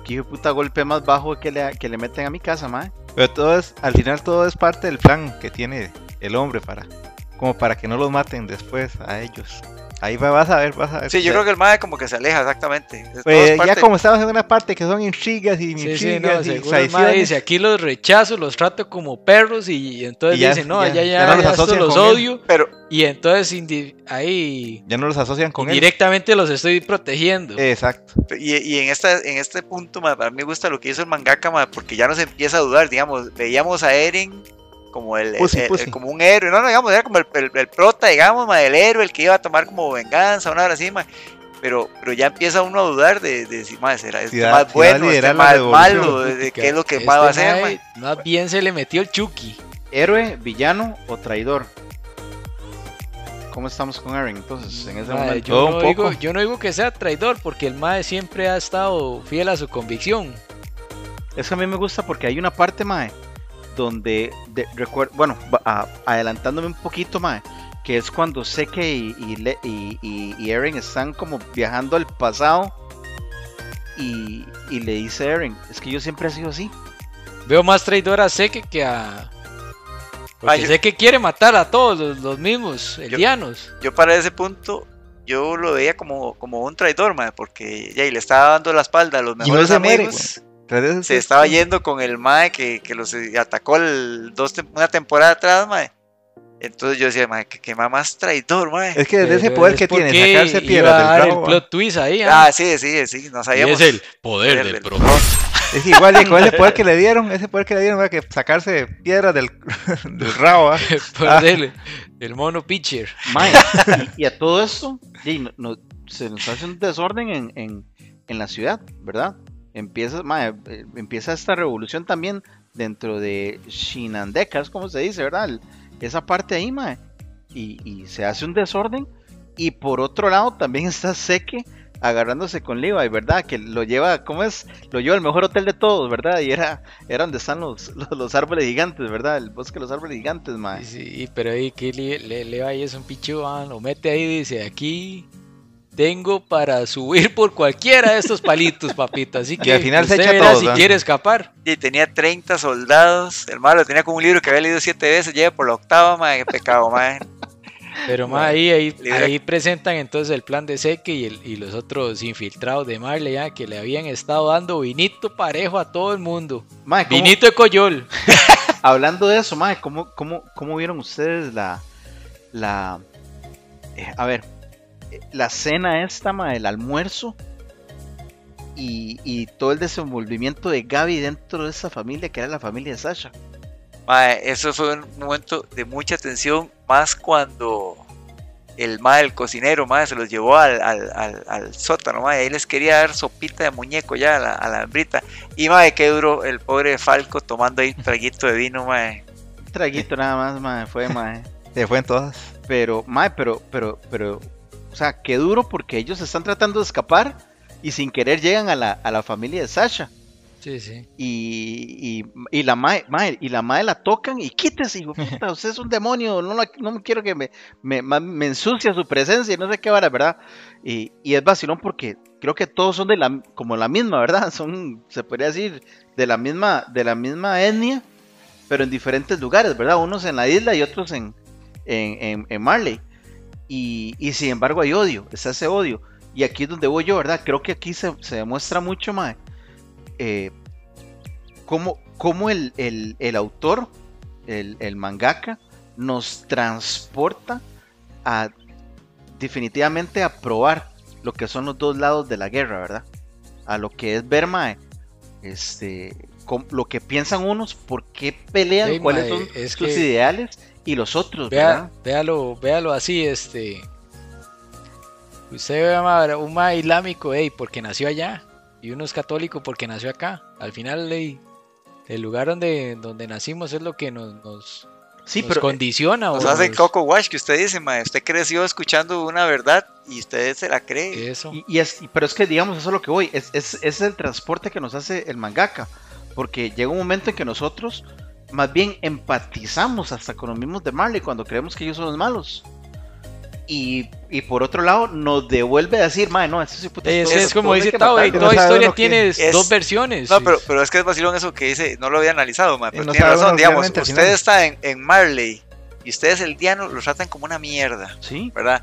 de puta golpe más bajo que le, que le meten a mi casa. Pero todo es, al final todo es parte del plan que tiene el hombre para, como para que no los maten después a ellos. Ahí va- vas a ver, vas a ver. Sí, yo creo que el mae como que se aleja exactamente. Pues, es ya como estamos en una parte que son intrigas y Sí, sí, intrigas no, y el mae dice, aquí los rechazo, los trato como perros y, entonces Y ya- dicen, no, ya- ya, ya, ya no los ya estos los odio Pero, y entonces indi- ahí ya no los asocian con él. directamente los estoy protegiendo. Exacto. Y, y en, esta, en este punto, ma, a mí me gusta lo que hizo el mangaka, ma, porque ya nos empieza a dudar, digamos, veíamos a Eren como el, el- Pussy, el- pussy. el- como un héroe, no, no, digamos, era como el, el- el prota, digamos, ma, el héroe, el que iba a tomar como venganza, una hora así, ma. Pero, pero ya empieza uno a dudar de, de si más será este da- más si va a bueno, este la más malo, de, de qué es lo que Este más va a hacer, mae, ma. Más bien se le metió el Chucky. Héroe, villano o traidor. ¿Cómo estamos con Eren entonces en ese momento? yo, no un digo, poco. yo no digo que sea traidor, porque el Mae siempre ha estado fiel a su convicción. Es que a mí me gusta porque hay una parte, mae, donde de- recuer- bueno, a- adelantándome un poquito, mae, que es cuando Seke y, y, Le- y- y- y Eren están como viajando al pasado y, y le dice a Eren, es que yo siempre he sido así. Veo más traidor a Seke que a. Porque Ah, yo- Seke quiere matar a todos los, los mismos eldianos. Yo para ese punto, yo lo veía como, como un traidor, ma, porque ya y le estaba dando la espalda a los no mejores muere, amigos. Eso, se estaba yendo con el mae que, que los eh, atacó el, dos, una temporada atrás, mae. Entonces yo decía, mae, que, que más traidor, mae. Es que desde ese poder es que tiene, sacarse piedras del bravo. el plot twist ahí. ¿ah? Ah, sí, sí, sí, no Y sabíamos. es el poder Poder del del pro. Es que igual con ese poder que le dieron, ese poder que le dieron, que sacarse piedras del, del rabo. Ah. del, del mono pitcher. Mae, y, y a todo esto, y no- no- se nos hace un desorden en, en- en la ciudad, ¿verdad? Empieza, mae, eh, empieza esta revolución también dentro de Shinandeka, es como se dice, ¿verdad? El- esa parte ahí, mae. Y, y se hace un desorden. Y por otro lado también está Seke agarrándose con Levi, ¿verdad? Que lo lleva, ¿cómo es? Lo lleva al mejor hotel de todos, ¿verdad? Y era, era donde están los, los, los árboles gigantes, ¿verdad? El bosque de los árboles gigantes, mae. Sí, sí, pero ahí que le, le, le va ahí es un pichu, lo mete ahí y dice, aquí tengo para subir por cualquiera de estos palitos, papita. Así que al final se usted echa verá todos, si ¿va? quiere escapar. Y tenía 30 soldados. El malo tenía como un libro que había leído siete veces, lleva por la octava, mae, qué pecado, mae. Pero más ahí, ahí, ahí presentan entonces el plan de Seque y, el- y los otros infiltrados de Marley, ya, que le habían estado dando vinito parejo a todo el mundo. Mae, ¿cómo- Vinito de Coyol. Hablando de eso, mae, ¿cómo, cómo, cómo vieron ustedes la. la eh, a ver, la cena esta, mae, el almuerzo y, y todo el desenvolvimiento de Gaby dentro de esa familia que era la familia de Sasha? Mae, eso fue un momento de mucha tensión, más cuando el mae, el cocinero, mae, se los llevó al, al, al, al sótano, mae, ahí les quería dar sopita de muñeco ya a la, a la hembrita. Y mae, qué duro el pobre Falco tomando ahí un traguito de vino, mae. Un traguito nada más, mae, fue, mae. Se fue en todas. Pero, mae, pero, pero, pero, o sea, qué duro porque ellos están tratando de escapar y sin querer llegan a la, a la familia de Sasha. Sí, sí. Y, y, y la mae, mae- y la mae la tocan y quítese, hijo puta, usted es un demonio, no, la- no quiero que me, me, me ensucia su presencia y no sé qué vara, ¿verdad? Y, y es vacilón porque creo que todos son de la, como la misma, ¿verdad? Son, se podría decir, de la misma, de la misma etnia, pero en diferentes lugares, ¿verdad? Unos en la isla y otros en, en, en- en Marley. Y, y sin embargo hay odio, está ese odio. Y aquí es donde voy yo, ¿verdad? Creo que aquí se, se demuestra mucho, mae, eh, cómo, cómo el, el- el autor, el, el mangaka, nos transporta a definitivamente a probar lo que son los dos lados de la guerra, ¿verdad? A lo que es ver, mae, este, com- lo que piensan unos, por qué pelean, Sí, cuáles mae, son es sus que- ideales y los otros, ¿verdad? Véalo, véalo así, este. Usted ve a un ma islámico, ey, porque nació allá. Y uno es católico porque nació acá. Al final, el lugar donde, donde nacimos es lo que nos, nos, Sí, nos pero eh, condiciona. Nos hace nos- Coco Wash que usted dice, mae, usted creció escuchando una verdad y usted se la cree. Eso. Y, y es, pero es que, digamos, eso es lo que voy. Es, es, es el transporte que nos hace el mangaka. Porque llega un momento en que nosotros, más bien, empatizamos hasta con los mismos de Marley cuando creemos que ellos son los malos. Y, y por otro lado, nos devuelve a decir, madre, no, sí puta. Es, es como dice Tao, ey, matarlo". no toda historia tiene es. dos versiones. No, pero, pero es que es vacilón eso que dice, no lo había analizado, mae, pero no tiene razón, digamos, usted final. está en, en Marley y ustedes el diano lo tratan como una mierda, Sí, ¿verdad?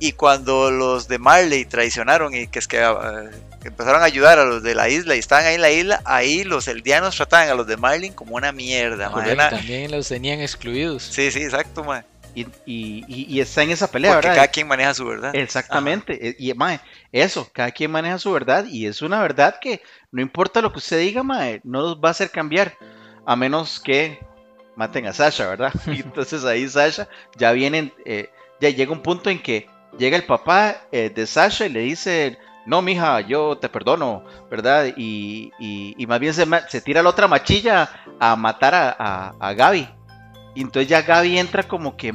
Y cuando los de Marley traicionaron y que es que eh, que empezaron a ayudar a los de la isla y estaban ahí en la isla, ahí los eldianos trataban a los de Marley como una mierda, mae, Correcto, una- también los tenían excluidos. Sí, sí, exacto, mae. Y, y, y- está en esa pelea, Porque ¿verdad? cada quien maneja su verdad. Exactamente. eh, Y, mae, eso, cada quien maneja su verdad y es una verdad que no importa lo que usted diga, mae, no nos va a hacer cambiar. A menos que maten a Sasha, ¿verdad? Y entonces ahí Sasha ya vienen, eh, ya llega un punto en que llega el papá eh, de Sasha y le dice, no, mija, yo te perdono, ¿verdad? Y, y- más bien se, tira la otra machilla a matar a, a, a Gaby. Y entonces ya Gaby entra como que,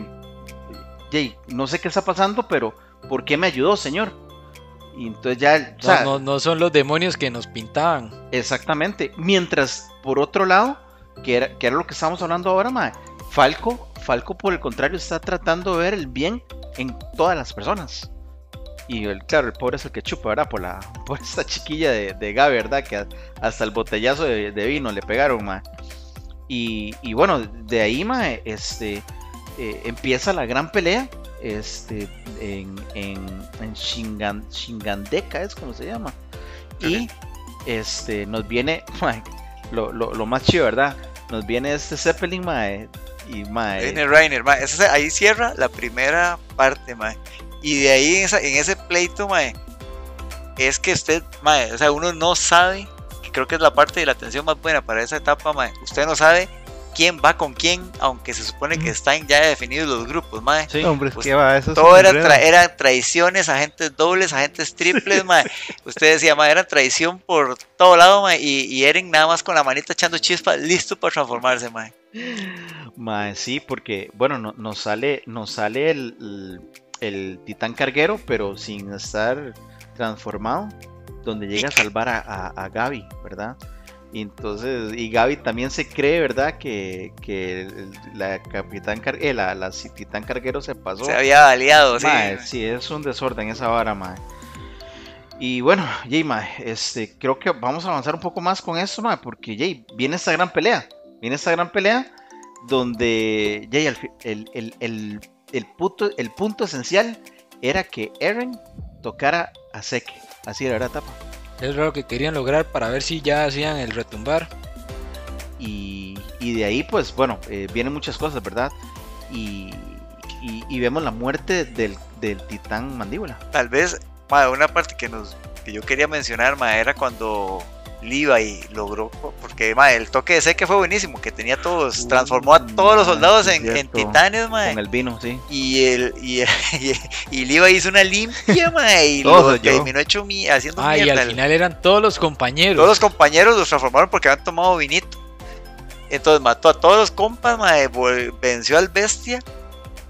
"Yey, no sé qué está pasando, pero ¿por qué me ayudó, señor? Y entonces ya, o No, sea, no, no son los demonios que nos pintaban. Exactamente. Mientras, por otro lado, que era, que era lo que estamos hablando ahora, mae, Falco, Falco por el contrario está tratando de ver el bien en todas las personas. Y el, claro, el pobre es el que chupa, ¿verdad? Por, la, por esta chiquilla de, de Gaby, ¿verdad? Que hasta el botellazo de, de vino le pegaron, mae. Y, y bueno, de ahí, mae, este, eh, empieza la gran pelea este, en, en, en Shingan, Shingandeka, es como se llama. Y este, nos viene, mae, lo, lo, lo más chido, ¿verdad? Nos viene este Zeppelin, mae, y mae, Viene Rainer, mae. Ese- ahí cierra la primera parte, mae. Y de ahí en, esa- en ese pleito, mae, es que usted, mae, o sea, uno no sabe, creo que es la parte de la atención más buena para esa etapa, mae. Usted no sabe quién va con quién, aunque se supone que están ya definidos los grupos, mae. sí, Hombre, Pues, ¿qué va? Eso es Todo era tra- traiciones, agentes dobles, agentes triples, mae. Usted decía, mae, era traición por todo lado, mae. Y, y Eren nada más con la manita echando chispa, listo para transformarse, mae. mae, sí, porque, bueno, no- nos sale, nos sale el, el, el titán carguero, pero sin estar transformado, donde llega a salvar a, a, a Gaby, ¿verdad? Y entonces, y Gaby también se cree, ¿verdad? Que, la capitán car eh, la, la titán carguero se pasó. Se había aliado, sí. Sí, es un desorden esa vara, mae. Y bueno, Jay, mae, este, creo que vamos a avanzar un poco más con esto, mae, porque Jay, viene esta gran pelea. Viene esta gran pelea donde Jay, el, el, el, el punto, el punto esencial era que Eren tocara a Seke. Así era, ¿verdad, Tapa? Es lo que querían lograr para ver si ya hacían el retumbar. Y, y de ahí, pues bueno, eh, vienen muchas cosas, ¿verdad? Y, y, y vemos la muerte del, del titán mandíbula. Tal vez, ma, una parte que nos que yo quería mencionar, ma, era cuando Levi logró, porque ma, el toque de seque fue buenísimo, que tenía todos, Uh, transformó a todos los soldados en, titanes, ma, Con el vino, sí. y el y, y, y Levi hizo una limpia, ma, y lo terminó hecho mi, haciendo Ah, y mierda. al final eran todos los compañeros. Todos los compañeros los transformaron porque habían tomado vinito. Entonces mató a todos los compas, ma, vol- venció al bestia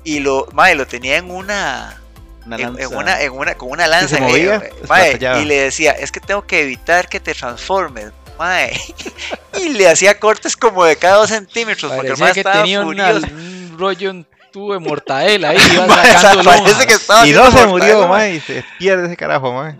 y lo, ma, lo tenía en una Una en, en lanza. una, en una, con una lanza. se eh, movía, eh, pues, mae, y le decía, es que tengo que evitar que te transformes. mae. Y le hacía cortes como de cada dos centímetros, porque el Parecía mae que estaba tenía una- un rollo, un tubo de mortadela ahí, iba Mae, o sea, sacando parece lonjas. que estaba Y no se murió, mae, y se pierde ese carajo, mae.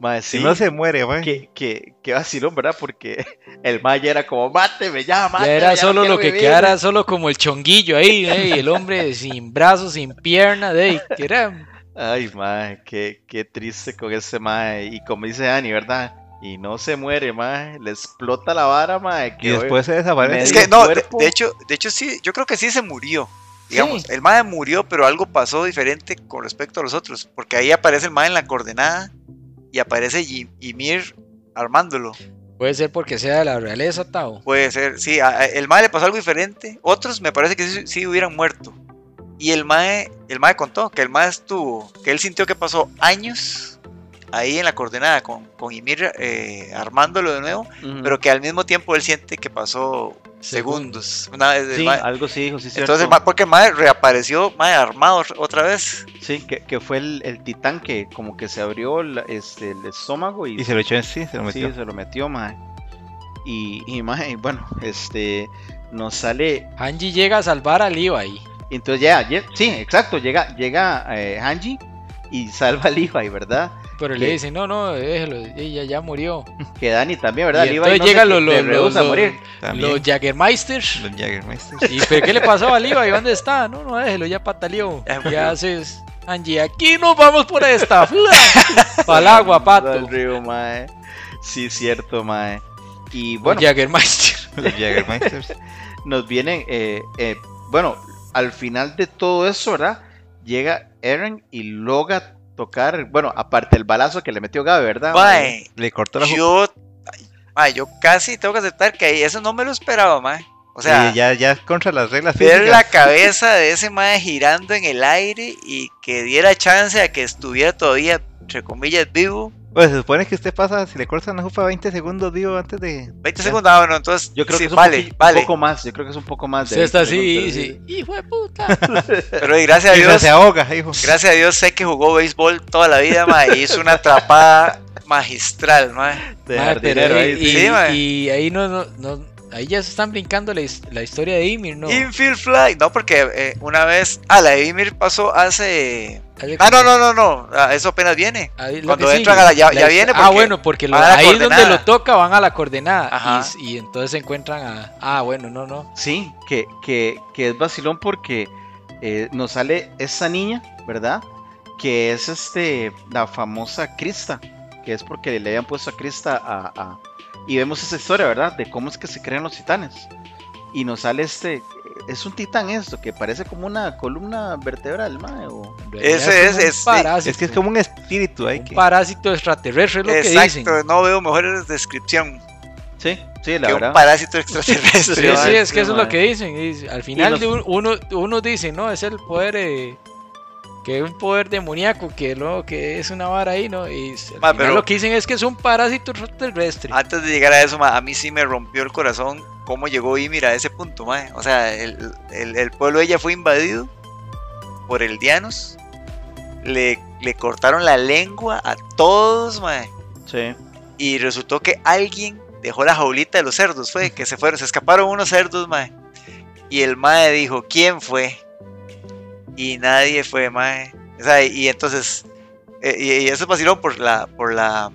Mae, Si sí. no se muere, mae. que, que, que vacilón, ¿verdad? Porque el Maya era como, máteme, ya, máteme. Ya era solo lo que vivir". quedara, solo como el chonguillo ahí, ¿eh? y el hombre sin brazos, sin pierna, de ahí, que era Ay, mae, qué, qué triste con ese mae. Y como dice Dani, ¿verdad? Y no se muere, mae. Le explota la vara, mae. Y después se desaparece. Es que no, de, hecho, de hecho sí, yo creo que sí se murió. Digamos, Sí. el mae murió, pero algo pasó diferente con respecto a los otros. Porque ahí aparece el mae en la coordenada y aparece Ymir armándolo. Puede ser porque sea de la realeza, Tao. Puede ser, sí, a- a- el mae le pasó algo diferente. Otros me parece que sí, sí hubieran muerto. Y el mae, el mae contó que el mae estuvo, que él sintió que pasó años ahí en la coordenada con, con Ymir eh, armándolo de nuevo, Ujú. pero que al mismo tiempo él siente que pasó segundos. Una vez Sí, mae- algo sí dijo, sí, cierto. entonces, porque el mae reapareció, mae armado otra vez. Sí, que, que fue el, el titán que como que se abrió la- este, el estómago y, Y se lo echó en sí, se lo sí, metió. se lo metió, mae. Y, y mae, bueno, este, nos sale Hanji llega a salvar a Entonces ya, ya- sí, exacto, llega, llega eh, Hanji y salva a Levi, ¿verdad? Pero le dicen, no, no, déjelo, ella ya murió. Que Dani también, ¿verdad? Y Levi entonces no llegan los, los, los, a morir. También. los Jaggermeisters. Los Jägermeisters. ¿Y pero qué le pasó a Levi? ¿Dónde está? No, no, déjelo, ya pataleó. ¿Qué haces? Angie, aquí nos vamos por esta. Para el agua, Al pato. río, mae. Sí, cierto, mae. Y Bueno, bueno, Jaggermeister. Los Jägermeisters. nos vienen, eh, eh, bueno, al final de todo eso, ¿verdad? Llega Eren y logra tocar, bueno, aparte el balazo que le metió Gabe, ¿verdad? Le cortó la yo, yo casi tengo que aceptar que ahí eso no me lo esperaba, mae. O sea, Sí, ya, ya contra las reglas ver físicas. la cabeza de ese mae girando en el aire y que diera chance a que estuviera todavía, entre comillas, vivo. Pues se supone que usted pasa, si le cortan la jupa 20 segundos, digo, antes de... 20 Ya. segundos, ah, bueno, entonces, Yo creo sí, que es un, vale, poqui- vale. un poco más, yo creo que es un poco más. de Usted está 20 así y segundos, dice, hijo de puta. Pero y gracias a Y Dios, se ahoga, hijo. gracias a Dios sé que jugó béisbol toda la vida, mae, y hizo una atrapada magistral, mae. De jardinero ahí- y, sí. Sí, mae. y ahí no, no, no- ahí ya se están brincando la historia de Ymir, ¿no? Infield fly, no, porque eh, una vez, ah, la de Ymir pasó hace... Ah, no, no, no, no, ah, eso apenas viene. ahí lo cuando que entran sigue. a la- ya- La ya viene Ah, porque bueno, porque lo- ahí donde coordenada. lo toca van a la coordenada. Ajá. Y, y entonces se encuentran a. Ah, bueno, no, no. Sí, que, que, que es vacilón porque eh, nos sale esa niña, ¿verdad? Que es este la famosa Krista, que es porque le habían puesto a Krista a, a- y vemos esa historia, ¿verdad? De cómo es que se crean los titanes. Y nos sale este, es un titán esto, que parece como una columna vertebral, mae, Ese es- un es- parásito. Es que es como un espíritu ahí un que... parásito extraterrestre, es lo que dicen. Exacto, no veo mejor descripción Sí, sí, la que un verdad. parásito extraterrestre. Sí, Sí, es que sí, eso es lo que dicen. al final los- un- uno, uno dice, no, es el poder, eh, que es un poder demoníaco, que no, que es una vara ahí, ¿no? Y Ma, pero- lo que dicen es que es un parásito extraterrestre. Antes de llegar a eso, ma, a mí sí me rompió el corazón cómo llegó Ymir a ese punto, mae. O sea, el, el- el pueblo de ella fue invadido por el Dianos. Le, le cortaron la lengua a todos, mae. Sí. Y resultó que alguien dejó la jaulita de los cerdos, fue que se fueron, se escaparon unos cerdos, mae. Y el mae dijo, ¿quién fue? Y nadie fue, mae. O sea, y entonces, eh, y, y eso vaciló por la, por la,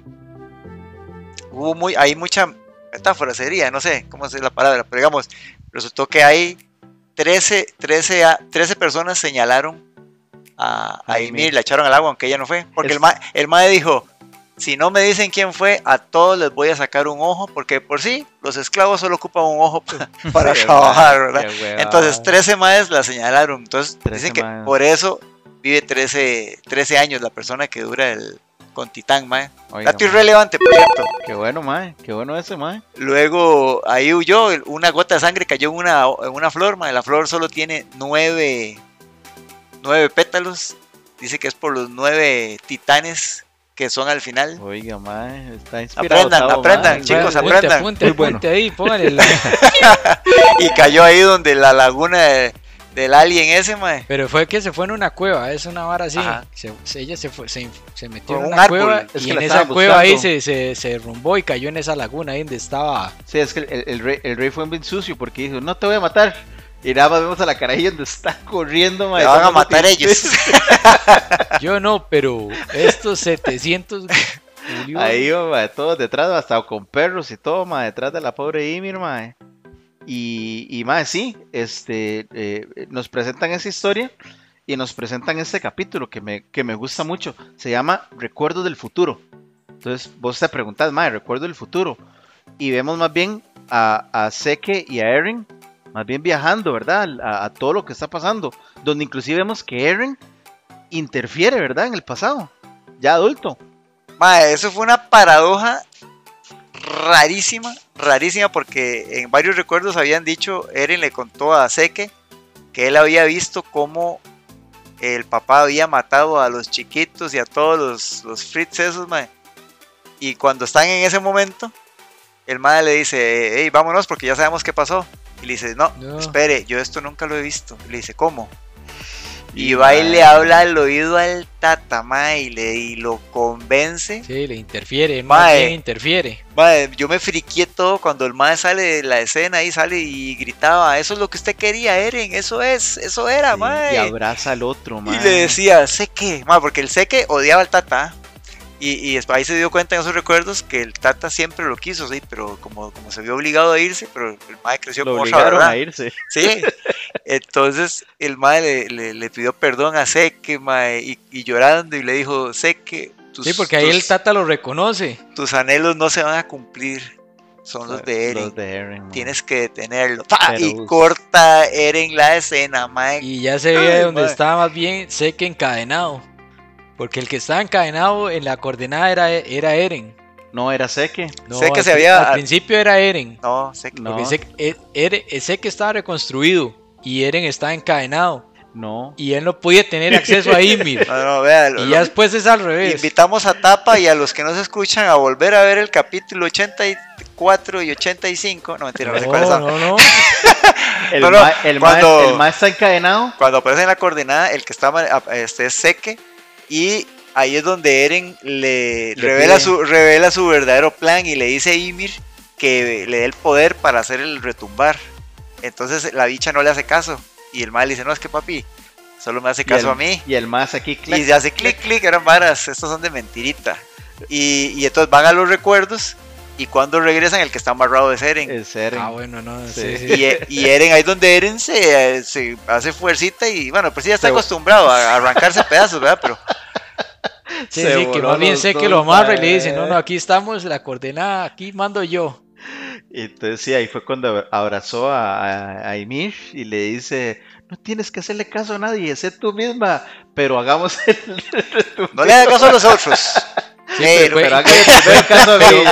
hubo muy, hay mucha metáfora, sería, no sé cómo es la palabra, pero digamos, resultó que hay 13, 13, a- 13 personas señalaron a, a Ymir. la echaron al agua, aunque ella no fue, porque Es- el, mae, el mae dijo, si no me dicen quién fue, a todos les voy a sacar un ojo, porque por sí, los esclavos solo ocupan un ojo para trabajar, ¿verdad? Entonces, 13 maes la señalaron. Entonces, 13 dicen que maes. por eso vive 13, 13 años la persona que dura el con Titán, mae. Oiga, Dato mae, irrelevante, por cierto. Qué bueno, mae, qué bueno ese, mae. Luego, ahí huyó, una gota de sangre cayó en una, en una flor, mae. La flor solo tiene nueve, nueve pétalos. Dice que es por los nueve titanes que son al final. Oiga, mae, está inspirado. Aprendan, Tavo, aprendan, mae. chicos, Apunte, aprendan. Apunte, Muy bueno. apunte ahí, póngale la- Y cayó ahí donde la laguna de, del alien ese, mae. Pero fue que se fue en una cueva, es una vara así. Ajá. Se- se- ella se, fue, se, se metió Con en un una árbol. cueva Es y que en esa cueva ahí se, se, se derrumbó y cayó en esa laguna ahí donde estaba. Sí, es que el, el rey, el rey fue bien sucio porque dijo, no te voy a matar. Y nada más vemos a la carajilla donde está corriendo, mae, van a matar ellos. Yo no, pero estos 700 Julio, Ahí mae, todos detrás, hasta con perros y todo, mae, detrás de la pobre Ymir, mae. Y, y mae, sí, este, eh, nos presentan esa historia y nos presentan este capítulo que me, que me gusta mucho. Se llama Recuerdos del Futuro. Entonces, vos te preguntás, mae, Recuerdo del Futuro. Y vemos más bien a, a Seke y a Eren, más bien viajando, ¿verdad? A, a todo lo que está pasando. Donde inclusive vemos que Eren interfiere, ¿verdad? En el pasado, ya adulto. Mae, eso fue una paradoja rarísima, rarísima, porque en varios recuerdos habían dicho, Eren le contó a Seke que él había visto cómo el papá había matado a los chiquitos y a todos los, los Fritz esos, mae. Y cuando están en ese momento, el madre le dice, hey, vámonos porque ya sabemos qué pasó. Y le dice, no, No. espere, yo esto nunca lo he visto. Y le dice, ¿cómo? Y va y le habla al oído al tata, mae, y, le, y lo convence. Sí, le interfiere, Mae. interfiere. Mae, yo me friqué todo cuando el mae sale de la escena y sale y gritaba, eso es lo que usted quería, Eren, eso es, eso era, Sí, mae. Y abraza al otro, Y mae. le decía, sé que, mae, porque el sé que odiaba al tata. Y, y después ahí se dio cuenta en esos recuerdos que el tata siempre lo quiso, sí, pero como, como se vio obligado a irse, pero el mae creció lo como otra, obligaron ¿verdad? a irse. Sí, entonces el mae le, le- le pidió perdón a Seque, mae, y, y llorando y le dijo, Seque, tus, Sí, porque ahí tus- el Tata lo reconoce. tus anhelos no se van a cumplir, son los de Eren. Los de Eren. Tienes que detenerlo. ¡Pa! Pero, y corta Eren la escena, mae. Y ya se ve donde mae. estaba más bien Seque encadenado. Porque el que estaba encadenado en la coordenada era, era Eren. No era Seque. No, Seque se había- al principio era Eren. No, Seque. No. Porque Seque, eh, Eren- eh, Seque estaba reconstruido y Eren estaba encadenado. No. Y él no podía tener acceso a Ymir. No, no, véalo. y ya después es al revés. Invitamos a Tapa y a los que nos escuchan a volver a ver el capítulo 84 y 85. No, mentira, no, sé cuáles No, son. no, no. El, No, no, ma, el, cuando- ma- el ma está encadenado. Cuando aparece en la coordenada, el que está ma- este, es Seque. Y ahí es donde Eren le, Le revela, pide. su, revela su verdadero plan y le dice a Ymir que le dé el poder para hacer el retumbar. Entonces la bicha no le hace caso. Y el mal dice, no, es que papi, solo me hace caso el- a mí. Y el más aquí, clac, Y se hace clic, clic, eran varas, estos son de mentirita. Y, y entonces van a los recuerdos y cuando regresan el que está amarrado es Eren. es Eren. Ah, bueno, no. Sí. Sí, sí. Y, E- y Eren, ahí es donde Eren se, se hace fuercita y bueno, pues sí ya está Se- acostumbrado a arrancarse pedazos, ¿verdad? Pero Sí, Se sí, que más bien sé que lo amarra y le dice, no, no, aquí estamos, la coordenada, aquí mando yo. Y entonces sí, ahí fue cuando abrazó a, a, a Ymir y le dice, no tienes que hacerle caso a nadie, sé tú misma, pero hagamos el no le hagas caso a los otros. pero, fue-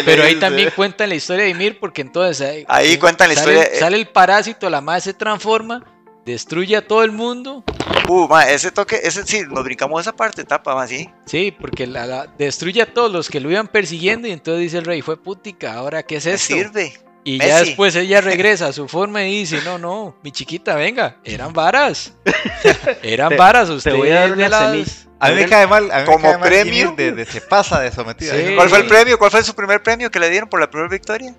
pero ahí también cuentan la historia de Ymir, porque entonces ahí, Ahí cuentan la sale, historia, eh. Sale el parásito, la madre se transforma, destruye a todo el mundo. uh, ma, ese toque, ese sí, nos brincamos esa parte, tapa, más sí. Sí, porque la, la- destruye a todos los que lo iban persiguiendo y entonces dice el rey, fue putica, ahora qué es esto. sirve. Y ya después ella regresa a su forma y dice, no, no, mi chiquita, venga, eran varas. eran varas, Te usted voy a dar una las-. A mí me cae mal, a mí Como me cae mal premio. De, de- se pasa de sometida. Sí. ¿Cuál fue el premio? ¿Cuál fue su primer premio que le dieron por la primera victoria?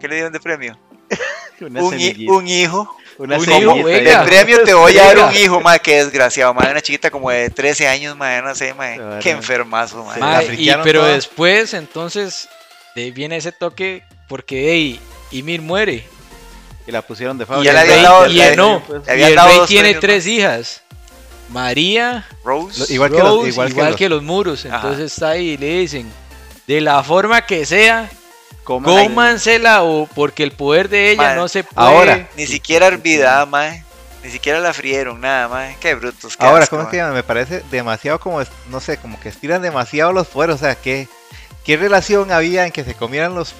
¿Qué le dieron de premio? Un, hi- un hijo. una un hijo. De premio te voy a dar un hijo, madre, qué desgraciado, madre, una chiquita como de 13 años, madre, no sé, madre, Claro. qué enfermazo, madre. La y, pero después, entonces, de ahí viene ese toque porque hey, Ymir muere. Y la pusieron de Y fábrica. ya le el habían rey, dado- y el- no, y el rey tiene premios tres hijas. María, Lo- Rose. igual que los- igual igual, que los- que los muros. Ajá. Entonces está ahí y le dicen, de la forma que sea, cómansela o porque el poder de ella Mae, no se puede. ahora, Ni siquiera hervida, madre. Ni siquiera la frieron, nada, madre. Qué brutos. qué Ahora, asco, ¿cómo es que mae. llama? Me parece demasiado como, es- no sé, como que estiran demasiado los fueros, o sea, que ¿qué relación había en que se comieran los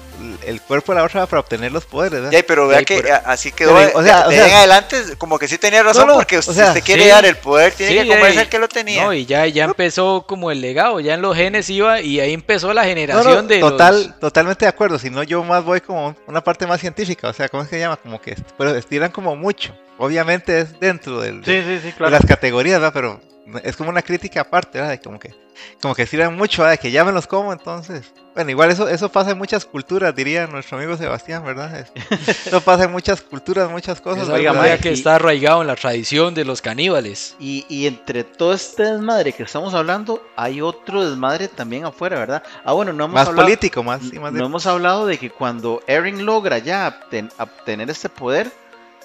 el cuerpo de la otra para obtener los poderes? ¿verdad? Ya, pero vea Sí, que pero- así quedó. Pero, o de- sea, o de sea- en adelante, como que sí tenía razón, No, no, porque o si sea, usted quiere sí. dar el poder, tiene Sí, que comerse ey. al que lo tenía. No, y ya, ya empezó como el legado, ya en los genes iba y ahí empezó la generación No, no, de total, los... totalmente de acuerdo. Si no, yo más voy como una parte más científica. O sea, ¿cómo es que se llama? Como que pero estiran como mucho. Obviamente es dentro del, Sí, sí, sí, de claro. las categorías, ¿verdad? Pero es como una crítica aparte, ¿verdad? De como que, como que estiran mucho. De que ya me los como, entonces. Bueno, igual eso, eso pasa en muchas culturas, diría nuestro amigo Sebastián, ¿verdad? Es- Eso pasa en muchas culturas, muchas cosas. Oiga, mae, que y- está arraigado en la tradición de los caníbales. Y, y entre todo este desmadre que estamos hablando, hay otro desmadre también afuera, ¿verdad? Ah, bueno, no hemos Más hablado, político, más, sí, más de- no hemos hablado de que cuando Eren logra ya obten- obtener este poder,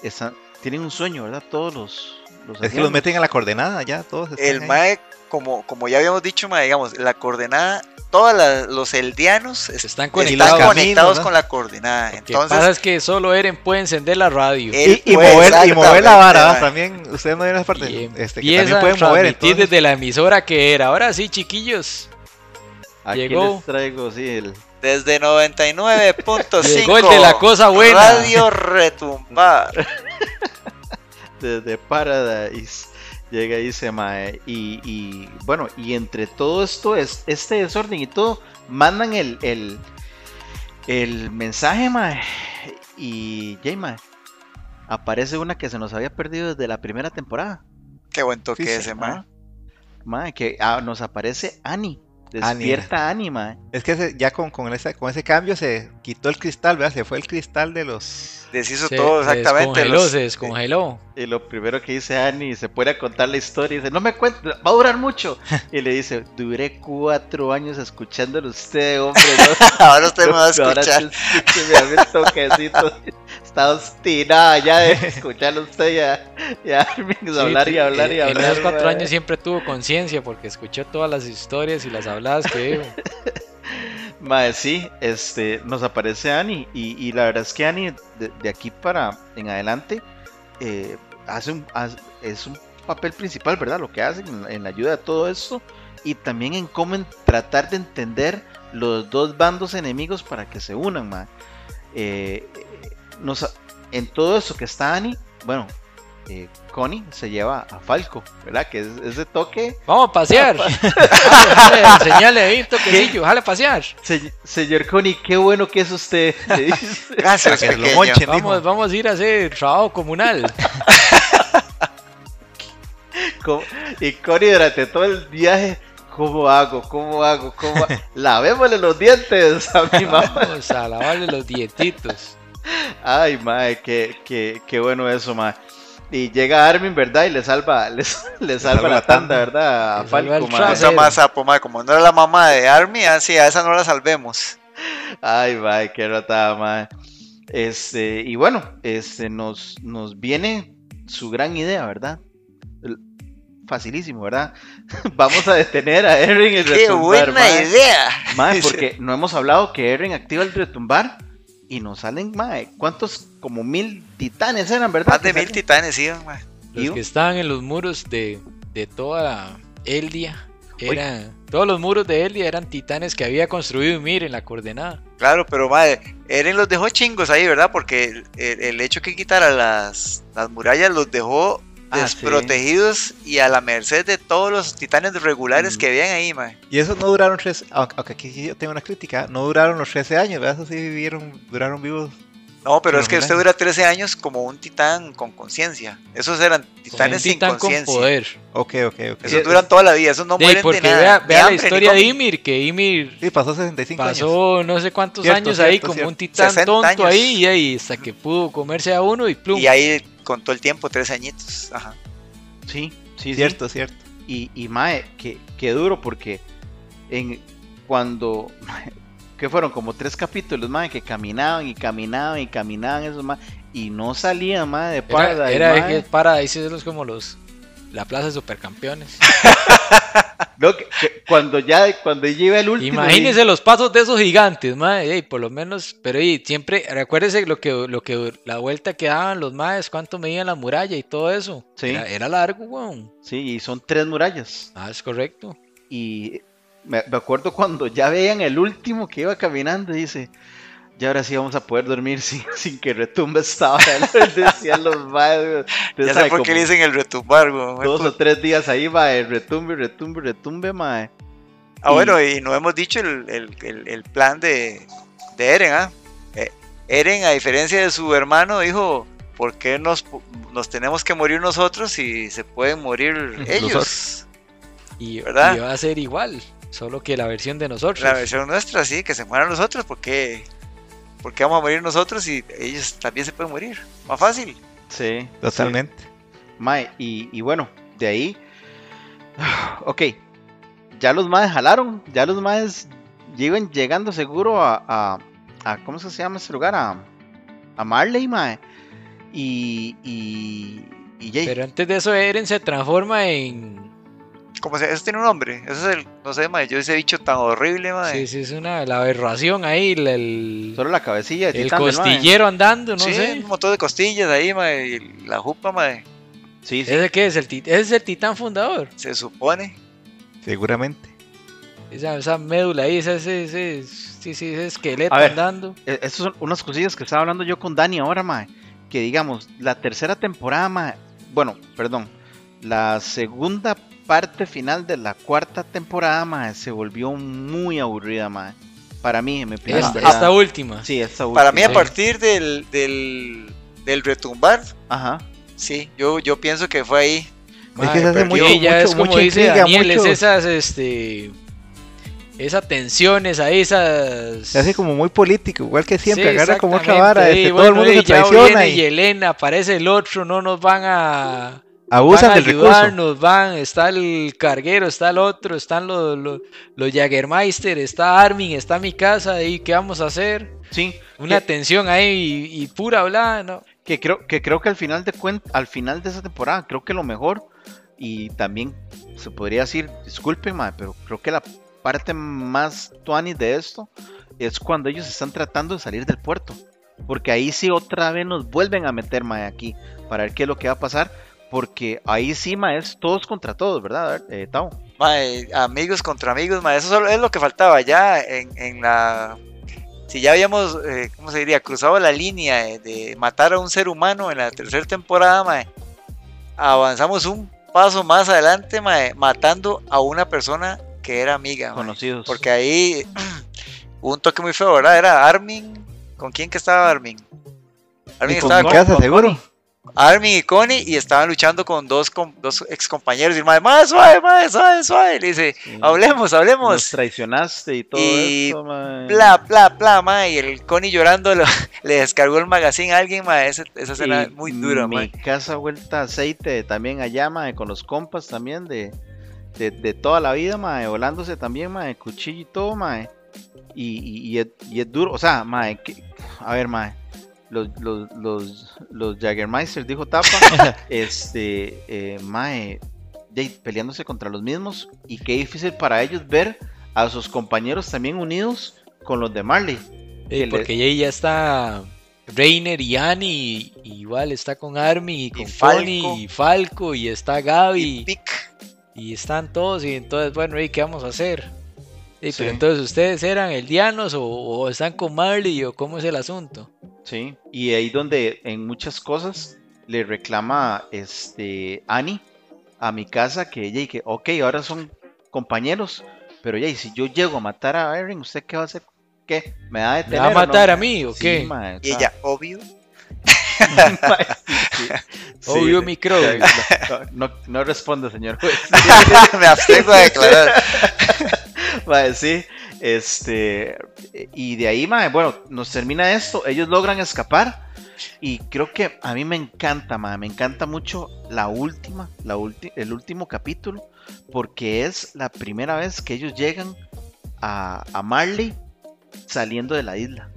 están- tienen un sueño, ¿verdad? Todos los... los Es que los meten a la coordenada ya, todos. están el. MAE, como, como ya habíamos dicho, digamos, la coordenada, todos los eldianos es- Están están conectados. con la coordenada. Lo que pasa es que solo Eren puede encender la radio. él Y, mover, y mover la vara, también. Ustedes no vieron esa parte. y Este, que también pueden mover. transmitir Entonces, desde la emisora que era. Ahora sí, chiquillos. Aquí llegó. les traigo, sí, el... Desde 99.5. Llegó el de la cosa buena. Radio retumbar. desde Paradise llega y dice mae y, y, bueno y entre todo esto es este desorden y todo mandan el el, el mensaje mae y ya mae aparece una que se nos había perdido desde la primera temporada. Qué buen toque Sí, ese, mae. Mae que ah, nos aparece Annie despierta Annie mae es que se- ya con, con, ese, con ese cambio se quitó el cristal, ¿verdad? Se fue el cristal de los. Deshizo Se, todo se exactamente. descongeló, los- se descongeló. y lo primero que dice Annie se pone a contar la historia y dice no me cuente va a durar mucho y le dice duré cuatro años escuchándolo usted hombre ¿no? Ahora usted me va a Ahora escuchar. sí que me había toquecito. Está obstinada ya de escucharlo usted ya, ya Sí, hablar y hablar y hablar. En esos cuatro años siempre tuvo conciencia porque escuchó todas las historias y las habladas que dijo. Mae, sí, este, nos aparece Annie y, y la verdad es que Annie de, de aquí para en adelante eh, hace un, es un papel principal, ¿verdad? Lo que hace en, en la ayuda de todo esto y también en cómo en tratar de entender los dos bandos enemigos para que se unan, mae. Eh, nos, en todo eso que está Annie, bueno, eh, Connie se lleva a Falco, ¿verdad? Que es ese toque Vamos a pasear. Ahí un toquecillo, jale a pasear. Se- señor Connie, qué bueno que es usted. Gracias, que lo monchen. Vamos, vamos a ir a hacer trabajo comunal. Co- y Connie durante todo el viaje, ¿cómo hago? ¿Cómo hago? ¿Cómo ha-?" Lavémosle los dientes a mi mamá. Vamos a lavarle los dietitos. Ay, madre, qué, qué, qué bueno eso, madre. Y llega Armin, ¿verdad? Y le salva, le, le salva, la tanda, ¿verdad? A Falco, mae. Esa más sapo, mae, Como no era la mamá de Army, así a esa no la salvemos. Ay, madre, qué ratada, madre. Este, y bueno, este, nos, nos viene su gran idea, ¿verdad? Facilísimo, ¿verdad? Vamos a detener a Eren y ¡Qué retumbar, buena mae. idea! Mae, porque no hemos hablado que Eren activa el retumbar y nos salen, mae, ¿cuántos? Como mil titanes eran, ¿verdad? Más de mil salen. titanes iban, mae. Los que estaban en los muros de, de toda Eldia eran. Todos los muros de Eldia eran titanes que había construido Ymir en la coordenada. Claro, pero madre, Eren los dejó chingos ahí, ¿verdad? Porque el, el- el hecho que quitara las, las murallas los dejó Ah, desprotegidos y a la merced de todos los titanes regulares Mm. que habían ahí, mae. Y eso no duraron tres, aunque aunque aquí yo tengo una crítica, no duraron los 13 años, ¿verdad? Eso sí vivieron, duraron vivos. No, pero es que usted dura 13 años como un titán con conciencia. Esos eran titanes un sin titán con conciencia. poder. Ok, ok, ok. Esos duran toda la vida, esos no Sí, mueren porque de nada. vea, la hambre, historia de. Ymir, que Ymir Sí, pasó 65 años. pasó no sé cuántos Cierto, años ahí cierto, como cierto. un titán 60 tonto años. ahí y ahí hasta que pudo comerse a uno y plum. Y ahí contó el tiempo, 13 añitos. Ajá. Sí, sí, sí. Cierto, cierto. Y, y mae, qué, qué duro porque en cuando que fueron como tres capítulos, mae, que caminaban y caminaban y caminaban esos mae, y no salían, mae, de Era, Paradise, era mae. que Paradise es como los la plaza de supercampeones. No, que- que cuando ya cuando lleva el último Imagínense los pasos de esos gigantes, ey, por lo menos, pero ey, siempre recuérdese lo que lo que la vuelta que daban los maes, cuánto medían la muralla y todo eso. Sí. Era, era largo, weón. Sí, y son tres murallas Ah, es correcto. y me, me acuerdo cuando ya veían el último que iba caminando y dice, ya ahora sí vamos a poder dormir sin, sin que retumbe esta hora. Decían los maes. Ya sé por qué le dicen el retumbar, güey. Dos o tres días ahí, mae, retumbe, retumbe, retumbe, mae. Ah, bueno, y no hemos dicho el, el, el, el plan de, de Eren, ¿ah? Eh, Eren, a diferencia de su hermano, dijo, ¿por qué nos, nos tenemos que morir nosotros si se pueden morir ellos? Y, ¿Verdad? y va a ser igual, solo que la versión de nosotros. La versión nuestra, sí, que se mueran nosotros, ¿por qué, por qué vamos a morir nosotros y ellos también se pueden morir? Más fácil. Sí. Totalmente. Mae, y, y bueno, de ahí. Ok. Ya los maes jalaron. Ya los maes llegan llegando seguro a. a, a- ¿Cómo se llama ese lugar? A, a Marley, mae. Y. Y. Y. Pero antes de eso, Eren se transforma en. Como se, eso tiene un nombre. Eso es el, no sé, madre, yo ese bicho tan horrible, madre. Sí, sí, es una la aberración ahí, el, Solo la cabecilla el titán costillero andando, no Sí, sé. un montón de costillas ahí, madre, y la jupa, madre, Sí, sí. ¿Ese qué es? El, tit- ese es el titán fundador. se supone. Seguramente. Esa, esa médula ahí, ese, ese, ese- sí, sí, ese esqueleto A ver. andando. E- Estas son unas cosillas que estaba hablando yo con Dani ahora, mae. Que digamos, la tercera temporada, mae. Bueno, perdón. La segunda parte final de la cuarta temporada, mae, se volvió muy aburrida, mae. Para mí, en mi opinión. Esta, ¿verdad? esta última. Sí, esta Para mí, a partir del, del, del retumbar, Ajá. sí, yo, yo pienso que fue ahí. Es que se hace mucho- mucho- es como mucha dice intriga, Daniel, mucho- es esas, este, esas tensiones ahí, esas... Se hace como muy político, igual que siempre. Sí, agarra como otra vara. y este, todo bueno, el mundo y se traiciona viene y Yelena, aparece el otro, no nos van a... abusan van a del recurso. ayudarnos, van, está el carguero, está el otro, están los, los, los Jagermeister, está Armin, está mi casa, y qué vamos a hacer. Sí. Una que, tensión ahí y, y pura hablada, ¿no? que creo que creo que al final de al final de esa temporada, creo que lo mejor y también se podría decir, disculpen, mae, pero creo que la parte más tuanis de esto es cuando ellos están tratando de salir del puerto. Porque ahí sí otra vez nos vuelven a meter mae, aquí para ver qué es lo que va a pasar. Porque ahí sí mae, es todos contra todos, ¿verdad? A ver, eh, Tao? Mae, amigos contra amigos, mae, eso solo es lo que faltaba ya en, en la... Si ya habíamos, eh, ¿cómo se diría? Cruzado la línea de, de matar a un ser humano en la tercera temporada, mae, avanzamos un paso más adelante, mae, matando a una persona que era amiga, mae. Conocidos. Porque ahí hubo un toque muy feo, ¿verdad? Era Armin. ¿Con quién que estaba Armin? Armin Y con estaba mi con, casa, seguro. Armin y Connie y estaban luchando con dos, com- dos ex compañeros. Y el mae, más suave, más suave, suave. Le dice, Sí. hablemos, Nos hablemos. traicionaste y todo Y. Bla, bla, bla. Y el Connie llorando lo- le descargó el magazine a alguien, mae. Esa, esa escena es muy dura, Mi casa vuelta aceite también allá, mae, con los compas también de, de, de toda la vida, mae, volándose también, mae, cuchillo y todo, mae. Y, y, y es, y es duro, o sea, mae, que- a ver, mae, los, los, los, los Jaggermeister, dijo Tapa, este, eh, mae, peleándose contra los mismos, y qué difícil para ellos ver a sus compañeros también unidos con los de Marley. Eh, que le- porque ahí ya está Reiner y Annie, y, y igual está con Armin y con Falco. Connie y Falco, y está Gaby, Y y, están todos, y entonces, bueno, ¿y qué vamos a hacer? Sí. Pero entonces, ¿ustedes eran eldianos o, o están con Marley o cómo es el asunto? Sí, y ahí donde en muchas cosas le reclama este Annie a mi casa que ella y que, ok, ahora son compañeros, pero ya, y si yo llego a matar a Eren, ¿usted qué va a hacer? ¿Qué? ¿Me va a ¿Me detener? va a no? matar a mí o Sí, qué? mae, Y ella, obvio. sí, sí. Obvio sí, micro. no, no, no responde, señor juez. Me abstengo de declarar. Mae, sí, este, y de ahí, mae, bueno, nos termina esto, ellos logran escapar y creo que a mí me encanta, mae, me encanta mucho la última, la ulti- el último capítulo, porque es la primera vez que ellos llegan a, a Marley saliendo de la isla.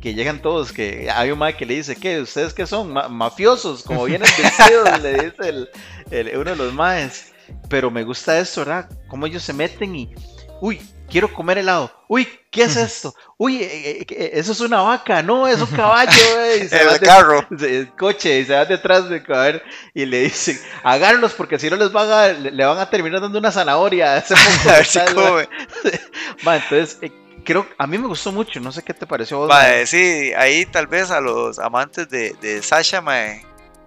Que llegan todos, que hay un mae que le dice, ¿qué? ¿Ustedes qué son? Ma- mafiosos, como vienen vestidos, le dice el, el- uno de los maes. Pero me gusta esto, ¿verdad? Cómo ellos se meten y, uy, quiero comer helado. Uy, ¿qué es esto? Uy, eh, eh, eso es una vaca, no, es un caballo. eh", El de- carro. el coche y se van detrás de caber y le dicen, agárrenlos porque si no les van a, le le van a terminar dando una zanahoria a ese A ver si come. Ma, entonces, eh, creo, a mí me gustó mucho, no sé qué te pareció a vos. Va, ma. eh, sí, ahí tal vez a los amantes de, de Sasha, mae,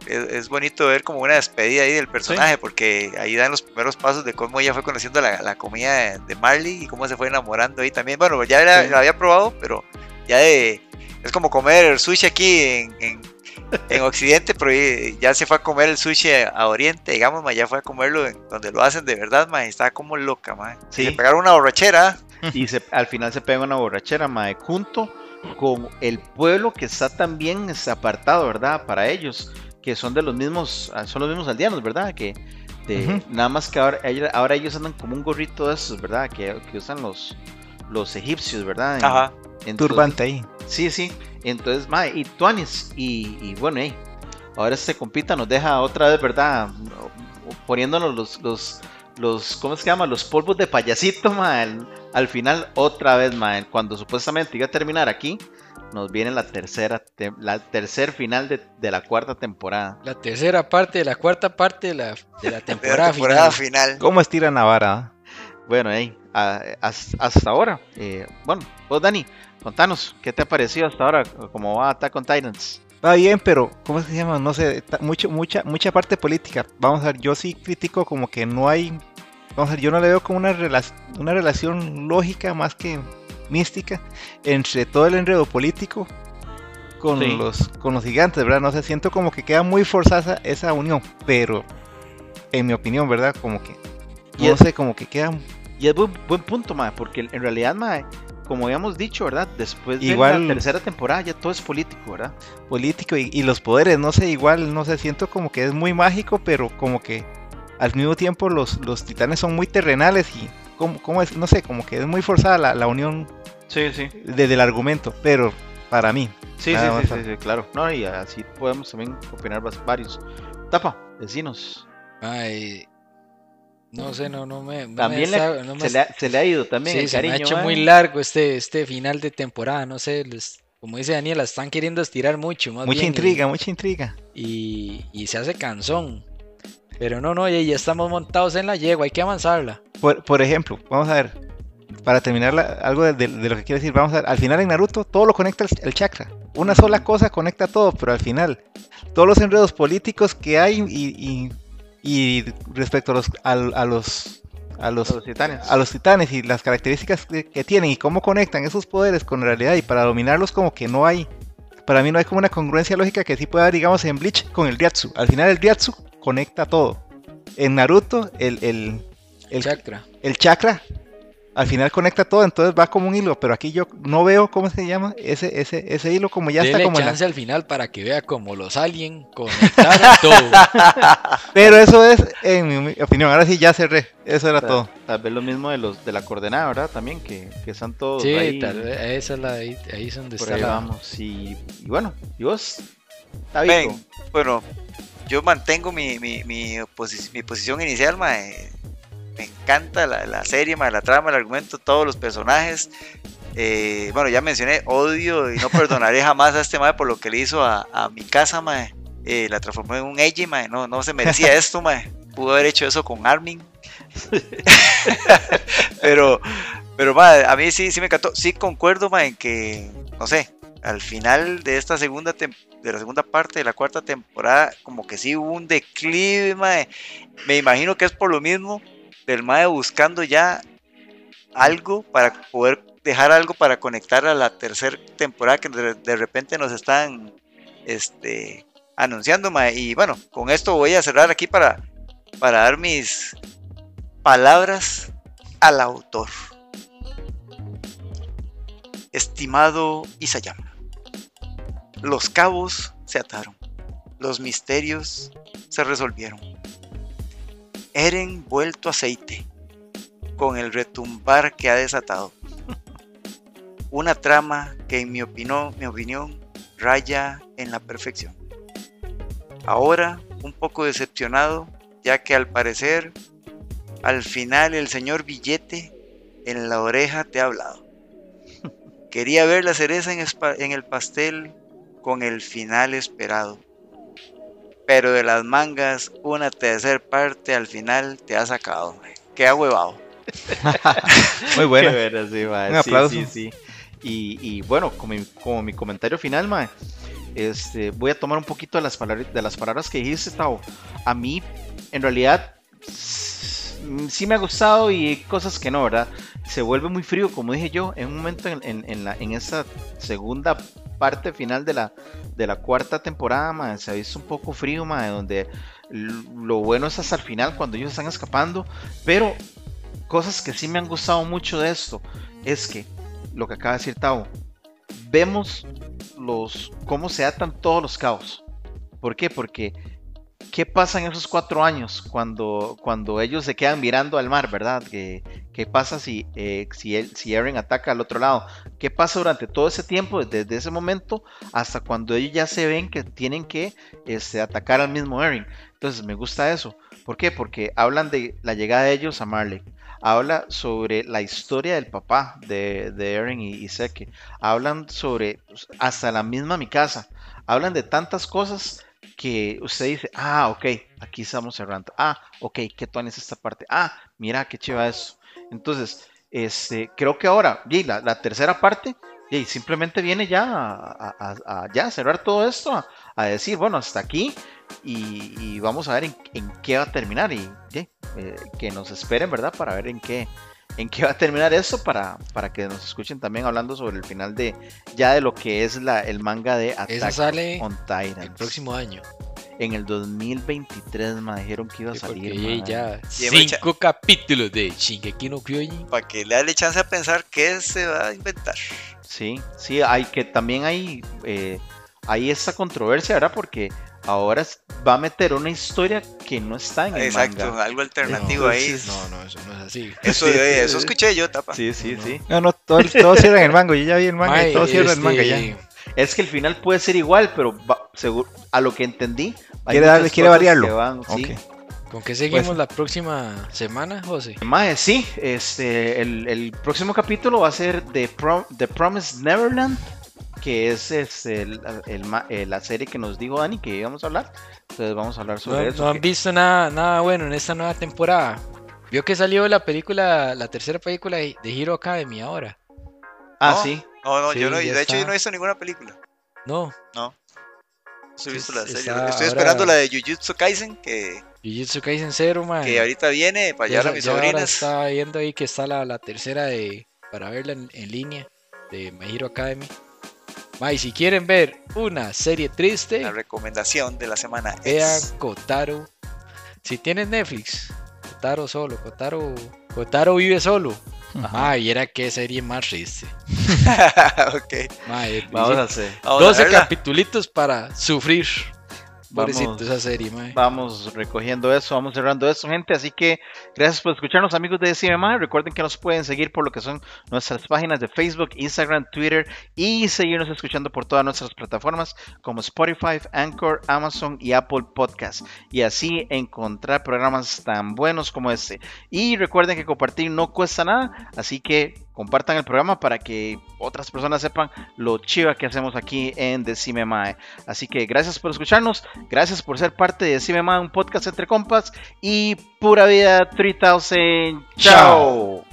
es, es bonito ver como una despedida ahí del personaje, porque ahí dan los primeros pasos de cómo ella fue conociendo la, la comida de, de Marley y cómo se fue enamorando ahí también. Bueno, ya la, Sí. la había probado, pero ya de. Es como comer sushi aquí en, en, en Occidente, pero ya se fue a comer el sushi a Oriente, digamos, mae, ya fue a comerlo en donde lo hacen de verdad, mae, estaba como loca, mae. Sí. Le pegaron una borrachera. Y se- al final se pega una borrachera, mae, junto con el pueblo que está también apartado, ¿verdad? Para ellos, que son de los mismos, ah, son los mismos aldeanos, ¿verdad? Que de- nada más que ahora, ahora ellos andan como un gorrito de esos, ¿verdad? Que, que usan los, los egipcios, ¿verdad? En- Ajá. entonces- Turbante ahí. Sí, sí. Entonces, mae, y Tuanis, y, y bueno, hey, ahora este compita nos deja otra vez, ¿verdad? Poniéndonos los, los, los ¿cómo se llama? Los polvos de payasito, mae, al, al final otra vez, mae, cuando supuestamente iba a terminar aquí, nos viene la tercera, te- la tercer final de, de la cuarta temporada. La tercera parte de la cuarta parte de la, de la De la temporada, temporada final. final. ¿Cómo vara? ah? Bueno, hey, a- as- hasta ahora, eh, bueno, vos Dani, contanos, ¿qué te ha parecido hasta ahora? ¿Cómo va Attack on Titans? Va bien, pero ¿cómo se llama? No sé, mucho, mucha, mucha parte política. Vamos a ver, yo sí critico como que no hay, vamos a ver, yo no le veo como una, relac- una relación lógica más que mística entre todo el enredo político con Sí. los con los gigantes, ¿verdad? No sé, siento como que queda muy forzada esa unión, pero en mi opinión, ¿verdad? Como que Y no es- sé, como que queda Y es buen, buen punto, mae, porque en realidad, mae, como habíamos dicho, ¿verdad? Después de Igual- la tercera temporada ya todo es político, ¿verdad? político y, y los poderes, no sé, igual, no sé, siento como que es muy mágico, pero como que al mismo tiempo los, los titanes son muy terrenales y como, como es, no sé, como que es muy forzada la, la unión Sí, sí. desde el argumento, pero para mí, Sí, sí, sí, sí, sí, claro. No, y así podemos también opinar varios. Tapa, vecinos. Ay, no sé, no, no me. no me También le- sabe- no me se, le ha, se le ha ido también Sí, el se me ha hecho muy largo este, este final de temporada, no sé, les- como dice Daniela, están queriendo estirar mucho, más mucha bien, y- intriga, mucha intriga. Y, y se hace cansón. Pero no, no, ya, ya estamos montados en la yegua, hay que avanzarla. Por, por ejemplo, vamos a ver, para terminar la- algo de, de- de lo que quiero decir, vamos a ver, al final en Naruto todo lo conecta el, chakra. Una sola cosa conecta todo, pero al final todos los enredos políticos que hay y, y- y respecto a los, a, los a los Los titanes. a los titanes y las características que, que tienen y cómo conectan esos poderes con la realidad y para dominarlos como que no hay para mí no hay como una congruencia lógica que sí pueda haber digamos en Bleach con el Ryatsu al final el Ryatsu conecta todo en Naruto el, el, el, Chakra. el chakra al final conecta todo entonces va como un hilo pero aquí yo no veo cómo se llama ese ese ese hilo como ya está como en la- chance al final para que vea como los alien conectaron todo. pero eso es en mi opinión ahora sí ya cerré eso era Tal- todo Tal vez lo mismo de los de la coordenada, ¿verdad? También que, que están todos Sí, ahí. tal vez esa es la ahí, ahí es donde por está ahí la. vamos. Y, y bueno, ¿y vos? Ven, bueno, yo mantengo mi, mi, mi, posi- mi posición inicial, mae. Me encanta la, la serie, la trama, el argumento, todos los personajes. Eh, bueno, ya mencioné, odio y no perdonaré jamás a este mae por lo que le hizo a, a mi casa, mae. Eh, la transformó en un Eiji, mae. No, no se merecía esto, mae. Pudo haber hecho eso con Armin. pero, pero, mae, a mí sí, sí me encantó. Sí concuerdo, mae, en que, no sé, al final de esta segunda de la segunda parte de la cuarta temporada, como que sí hubo un declive, mae. Me imagino que es por lo mismo del mae buscando ya algo para poder dejar algo para conectar a la tercera temporada que de, repente nos están este, anunciando, mae. Y bueno, con esto voy a cerrar aquí para, para dar mis palabras al autor. Estimado Isayama, los cabos se ataron, los misterios se resolvieron. Eren vuelto aceite, con el retumbar que ha desatado. Una trama que en mi opinión, raya en la perfección. Ahora un poco decepcionado, ya que al parecer al final el señor Billete en la oreja te ha hablado. Quería ver la cereza en, en el pastel con el final esperado. Pero de las mangas, una tercera parte al final te ha sacado. Qué huevado. Muy bueno. Sí, Un sí, aplauso. sí, sí. Y, y bueno, como mi, como mi comentario final, mae, este, voy a tomar un poquito de las, palabras, de las palabras que dijiste, Tao. A mí, en realidad, s- sí me ha gustado y hay cosas que no, ¿verdad? Se vuelve muy frío, como dije yo, en un momento en, en, en la, en esa segunda parte final de la, de la cuarta temporada, mae, se ha visto un poco frío, mae, donde lo bueno es hasta el final cuando ellos están escapando, pero cosas que sí me han gustado mucho de esto es que lo que acaba de decir Tao, vemos los cómo se atan todos los caos. ¿Por qué? Porque ¿qué pasa en esos cuatro años cuando, cuando ellos se quedan mirando al mar, verdad? ¿Qué, qué pasa si, eh, si, él, si Eren ataca al otro lado? ¿Qué pasa durante todo ese tiempo, desde ese momento hasta cuando ellos ya se ven que tienen que este, atacar al mismo Eren? Entonces me gusta eso. ¿Por qué? Porque hablan de la llegada de ellos a Marley. Habla sobre la historia del papá de, de Eren y, y Seke. Hablan sobre pues, hasta la misma mi casa. Hablan de tantas cosas que usted dice, ah, ok, aquí estamos cerrando. Ah, ok, qué es esta parte. Ah, mira qué chiva eso. Entonces, este, creo que ahora, y la, la tercera parte, y simplemente viene ya a, a- a- a ya cerrar todo esto, a, a decir, bueno, hasta aquí, y, y vamos a ver en, en qué va a terminar, y eh, que nos esperen, ¿verdad? Para ver en qué, en qué va a terminar esto, para, para que nos escuchen también hablando sobre el final de ya de lo que es la, el manga de Attack sale on Titan. el próximo año. En el 2023 me dijeron que iba a Sí, salir. ya cinco capítulos de Shingeki no Kyojin. Para que le dale chance a pensar qué se va a inventar. Sí, sí, hay que también hay, eh, hay esta controversia, ¿verdad? Porque ahora va a meter una historia que no está en el Exacto, manga. algo alternativo ahí. No, no, eso no es así. Eso, Sí, eh, sí, eso sí. escuché yo, tapa. Sí, sí, No, sí. No, no, todo, todo cierra en el mango. Yo ya vi el manga y Mae, todo cierra el manga este, ya. Es que el final puede ser igual, pero va- seguro, a lo que entendí, Quiere darle- quiere variarlo. que van- sí. Ok. ¿Con qué seguimos Pues- la próxima semana, José? Mae, sí, este, el, el próximo capítulo va a ser The, Pro- The Promised Neverland, que es, este, el- el eh, la serie que nos dijo Dani que íbamos a hablar. Entonces vamos a hablar ¿No, sobre eso. no han que- visto nada, nada bueno en esta nueva temporada? Vio que salió la película, la tercera película de de Hero Academy ahora. Ah, No. sí. No, no, Sí, yo no, de hecho yo no he visto ninguna película. No, No he visto la serie. está Estoy ahora- esperando la de Jujutsu Kaisen, que, Jujutsu Kaisen Zero, man. que ahorita viene para llevar a mis ya ahora sobrinas. estaba viendo ahí que está la, la tercera de para verla en, en línea de My Hero Academy. Ma, y si quieren ver una serie triste, La recomendación de la semana vean es. Kotaro. Si tienen Netflix, Kotaro solo, Kotaro, Kotaro vive solo. Ma, y era qué serie más triste. Ok. Vamos a hacer. Vamos a 12 verla. capitulitos para sufrir. Pobrecito Vamos. esa serie. Vamos recogiendo eso, vamos cerrando eso, gente. Así que gracias por escucharnos, amigos de CMA. Recuerden que nos pueden seguir por lo que son nuestras páginas de Facebook, Instagram, Twitter y seguirnos escuchando por todas nuestras plataformas como Spotify, Anchor, Amazon y Apple Podcast. Y así encontrar programas tan buenos como este. Y recuerden que compartir no cuesta nada, así que compartan el programa para que otras personas sepan lo chiva que hacemos aquí en Decime Mae. Así que gracias por escucharnos, gracias por ser parte de Decime Mae, un podcast entre compas y pura vida 3000. Chao.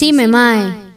Decime, Mae.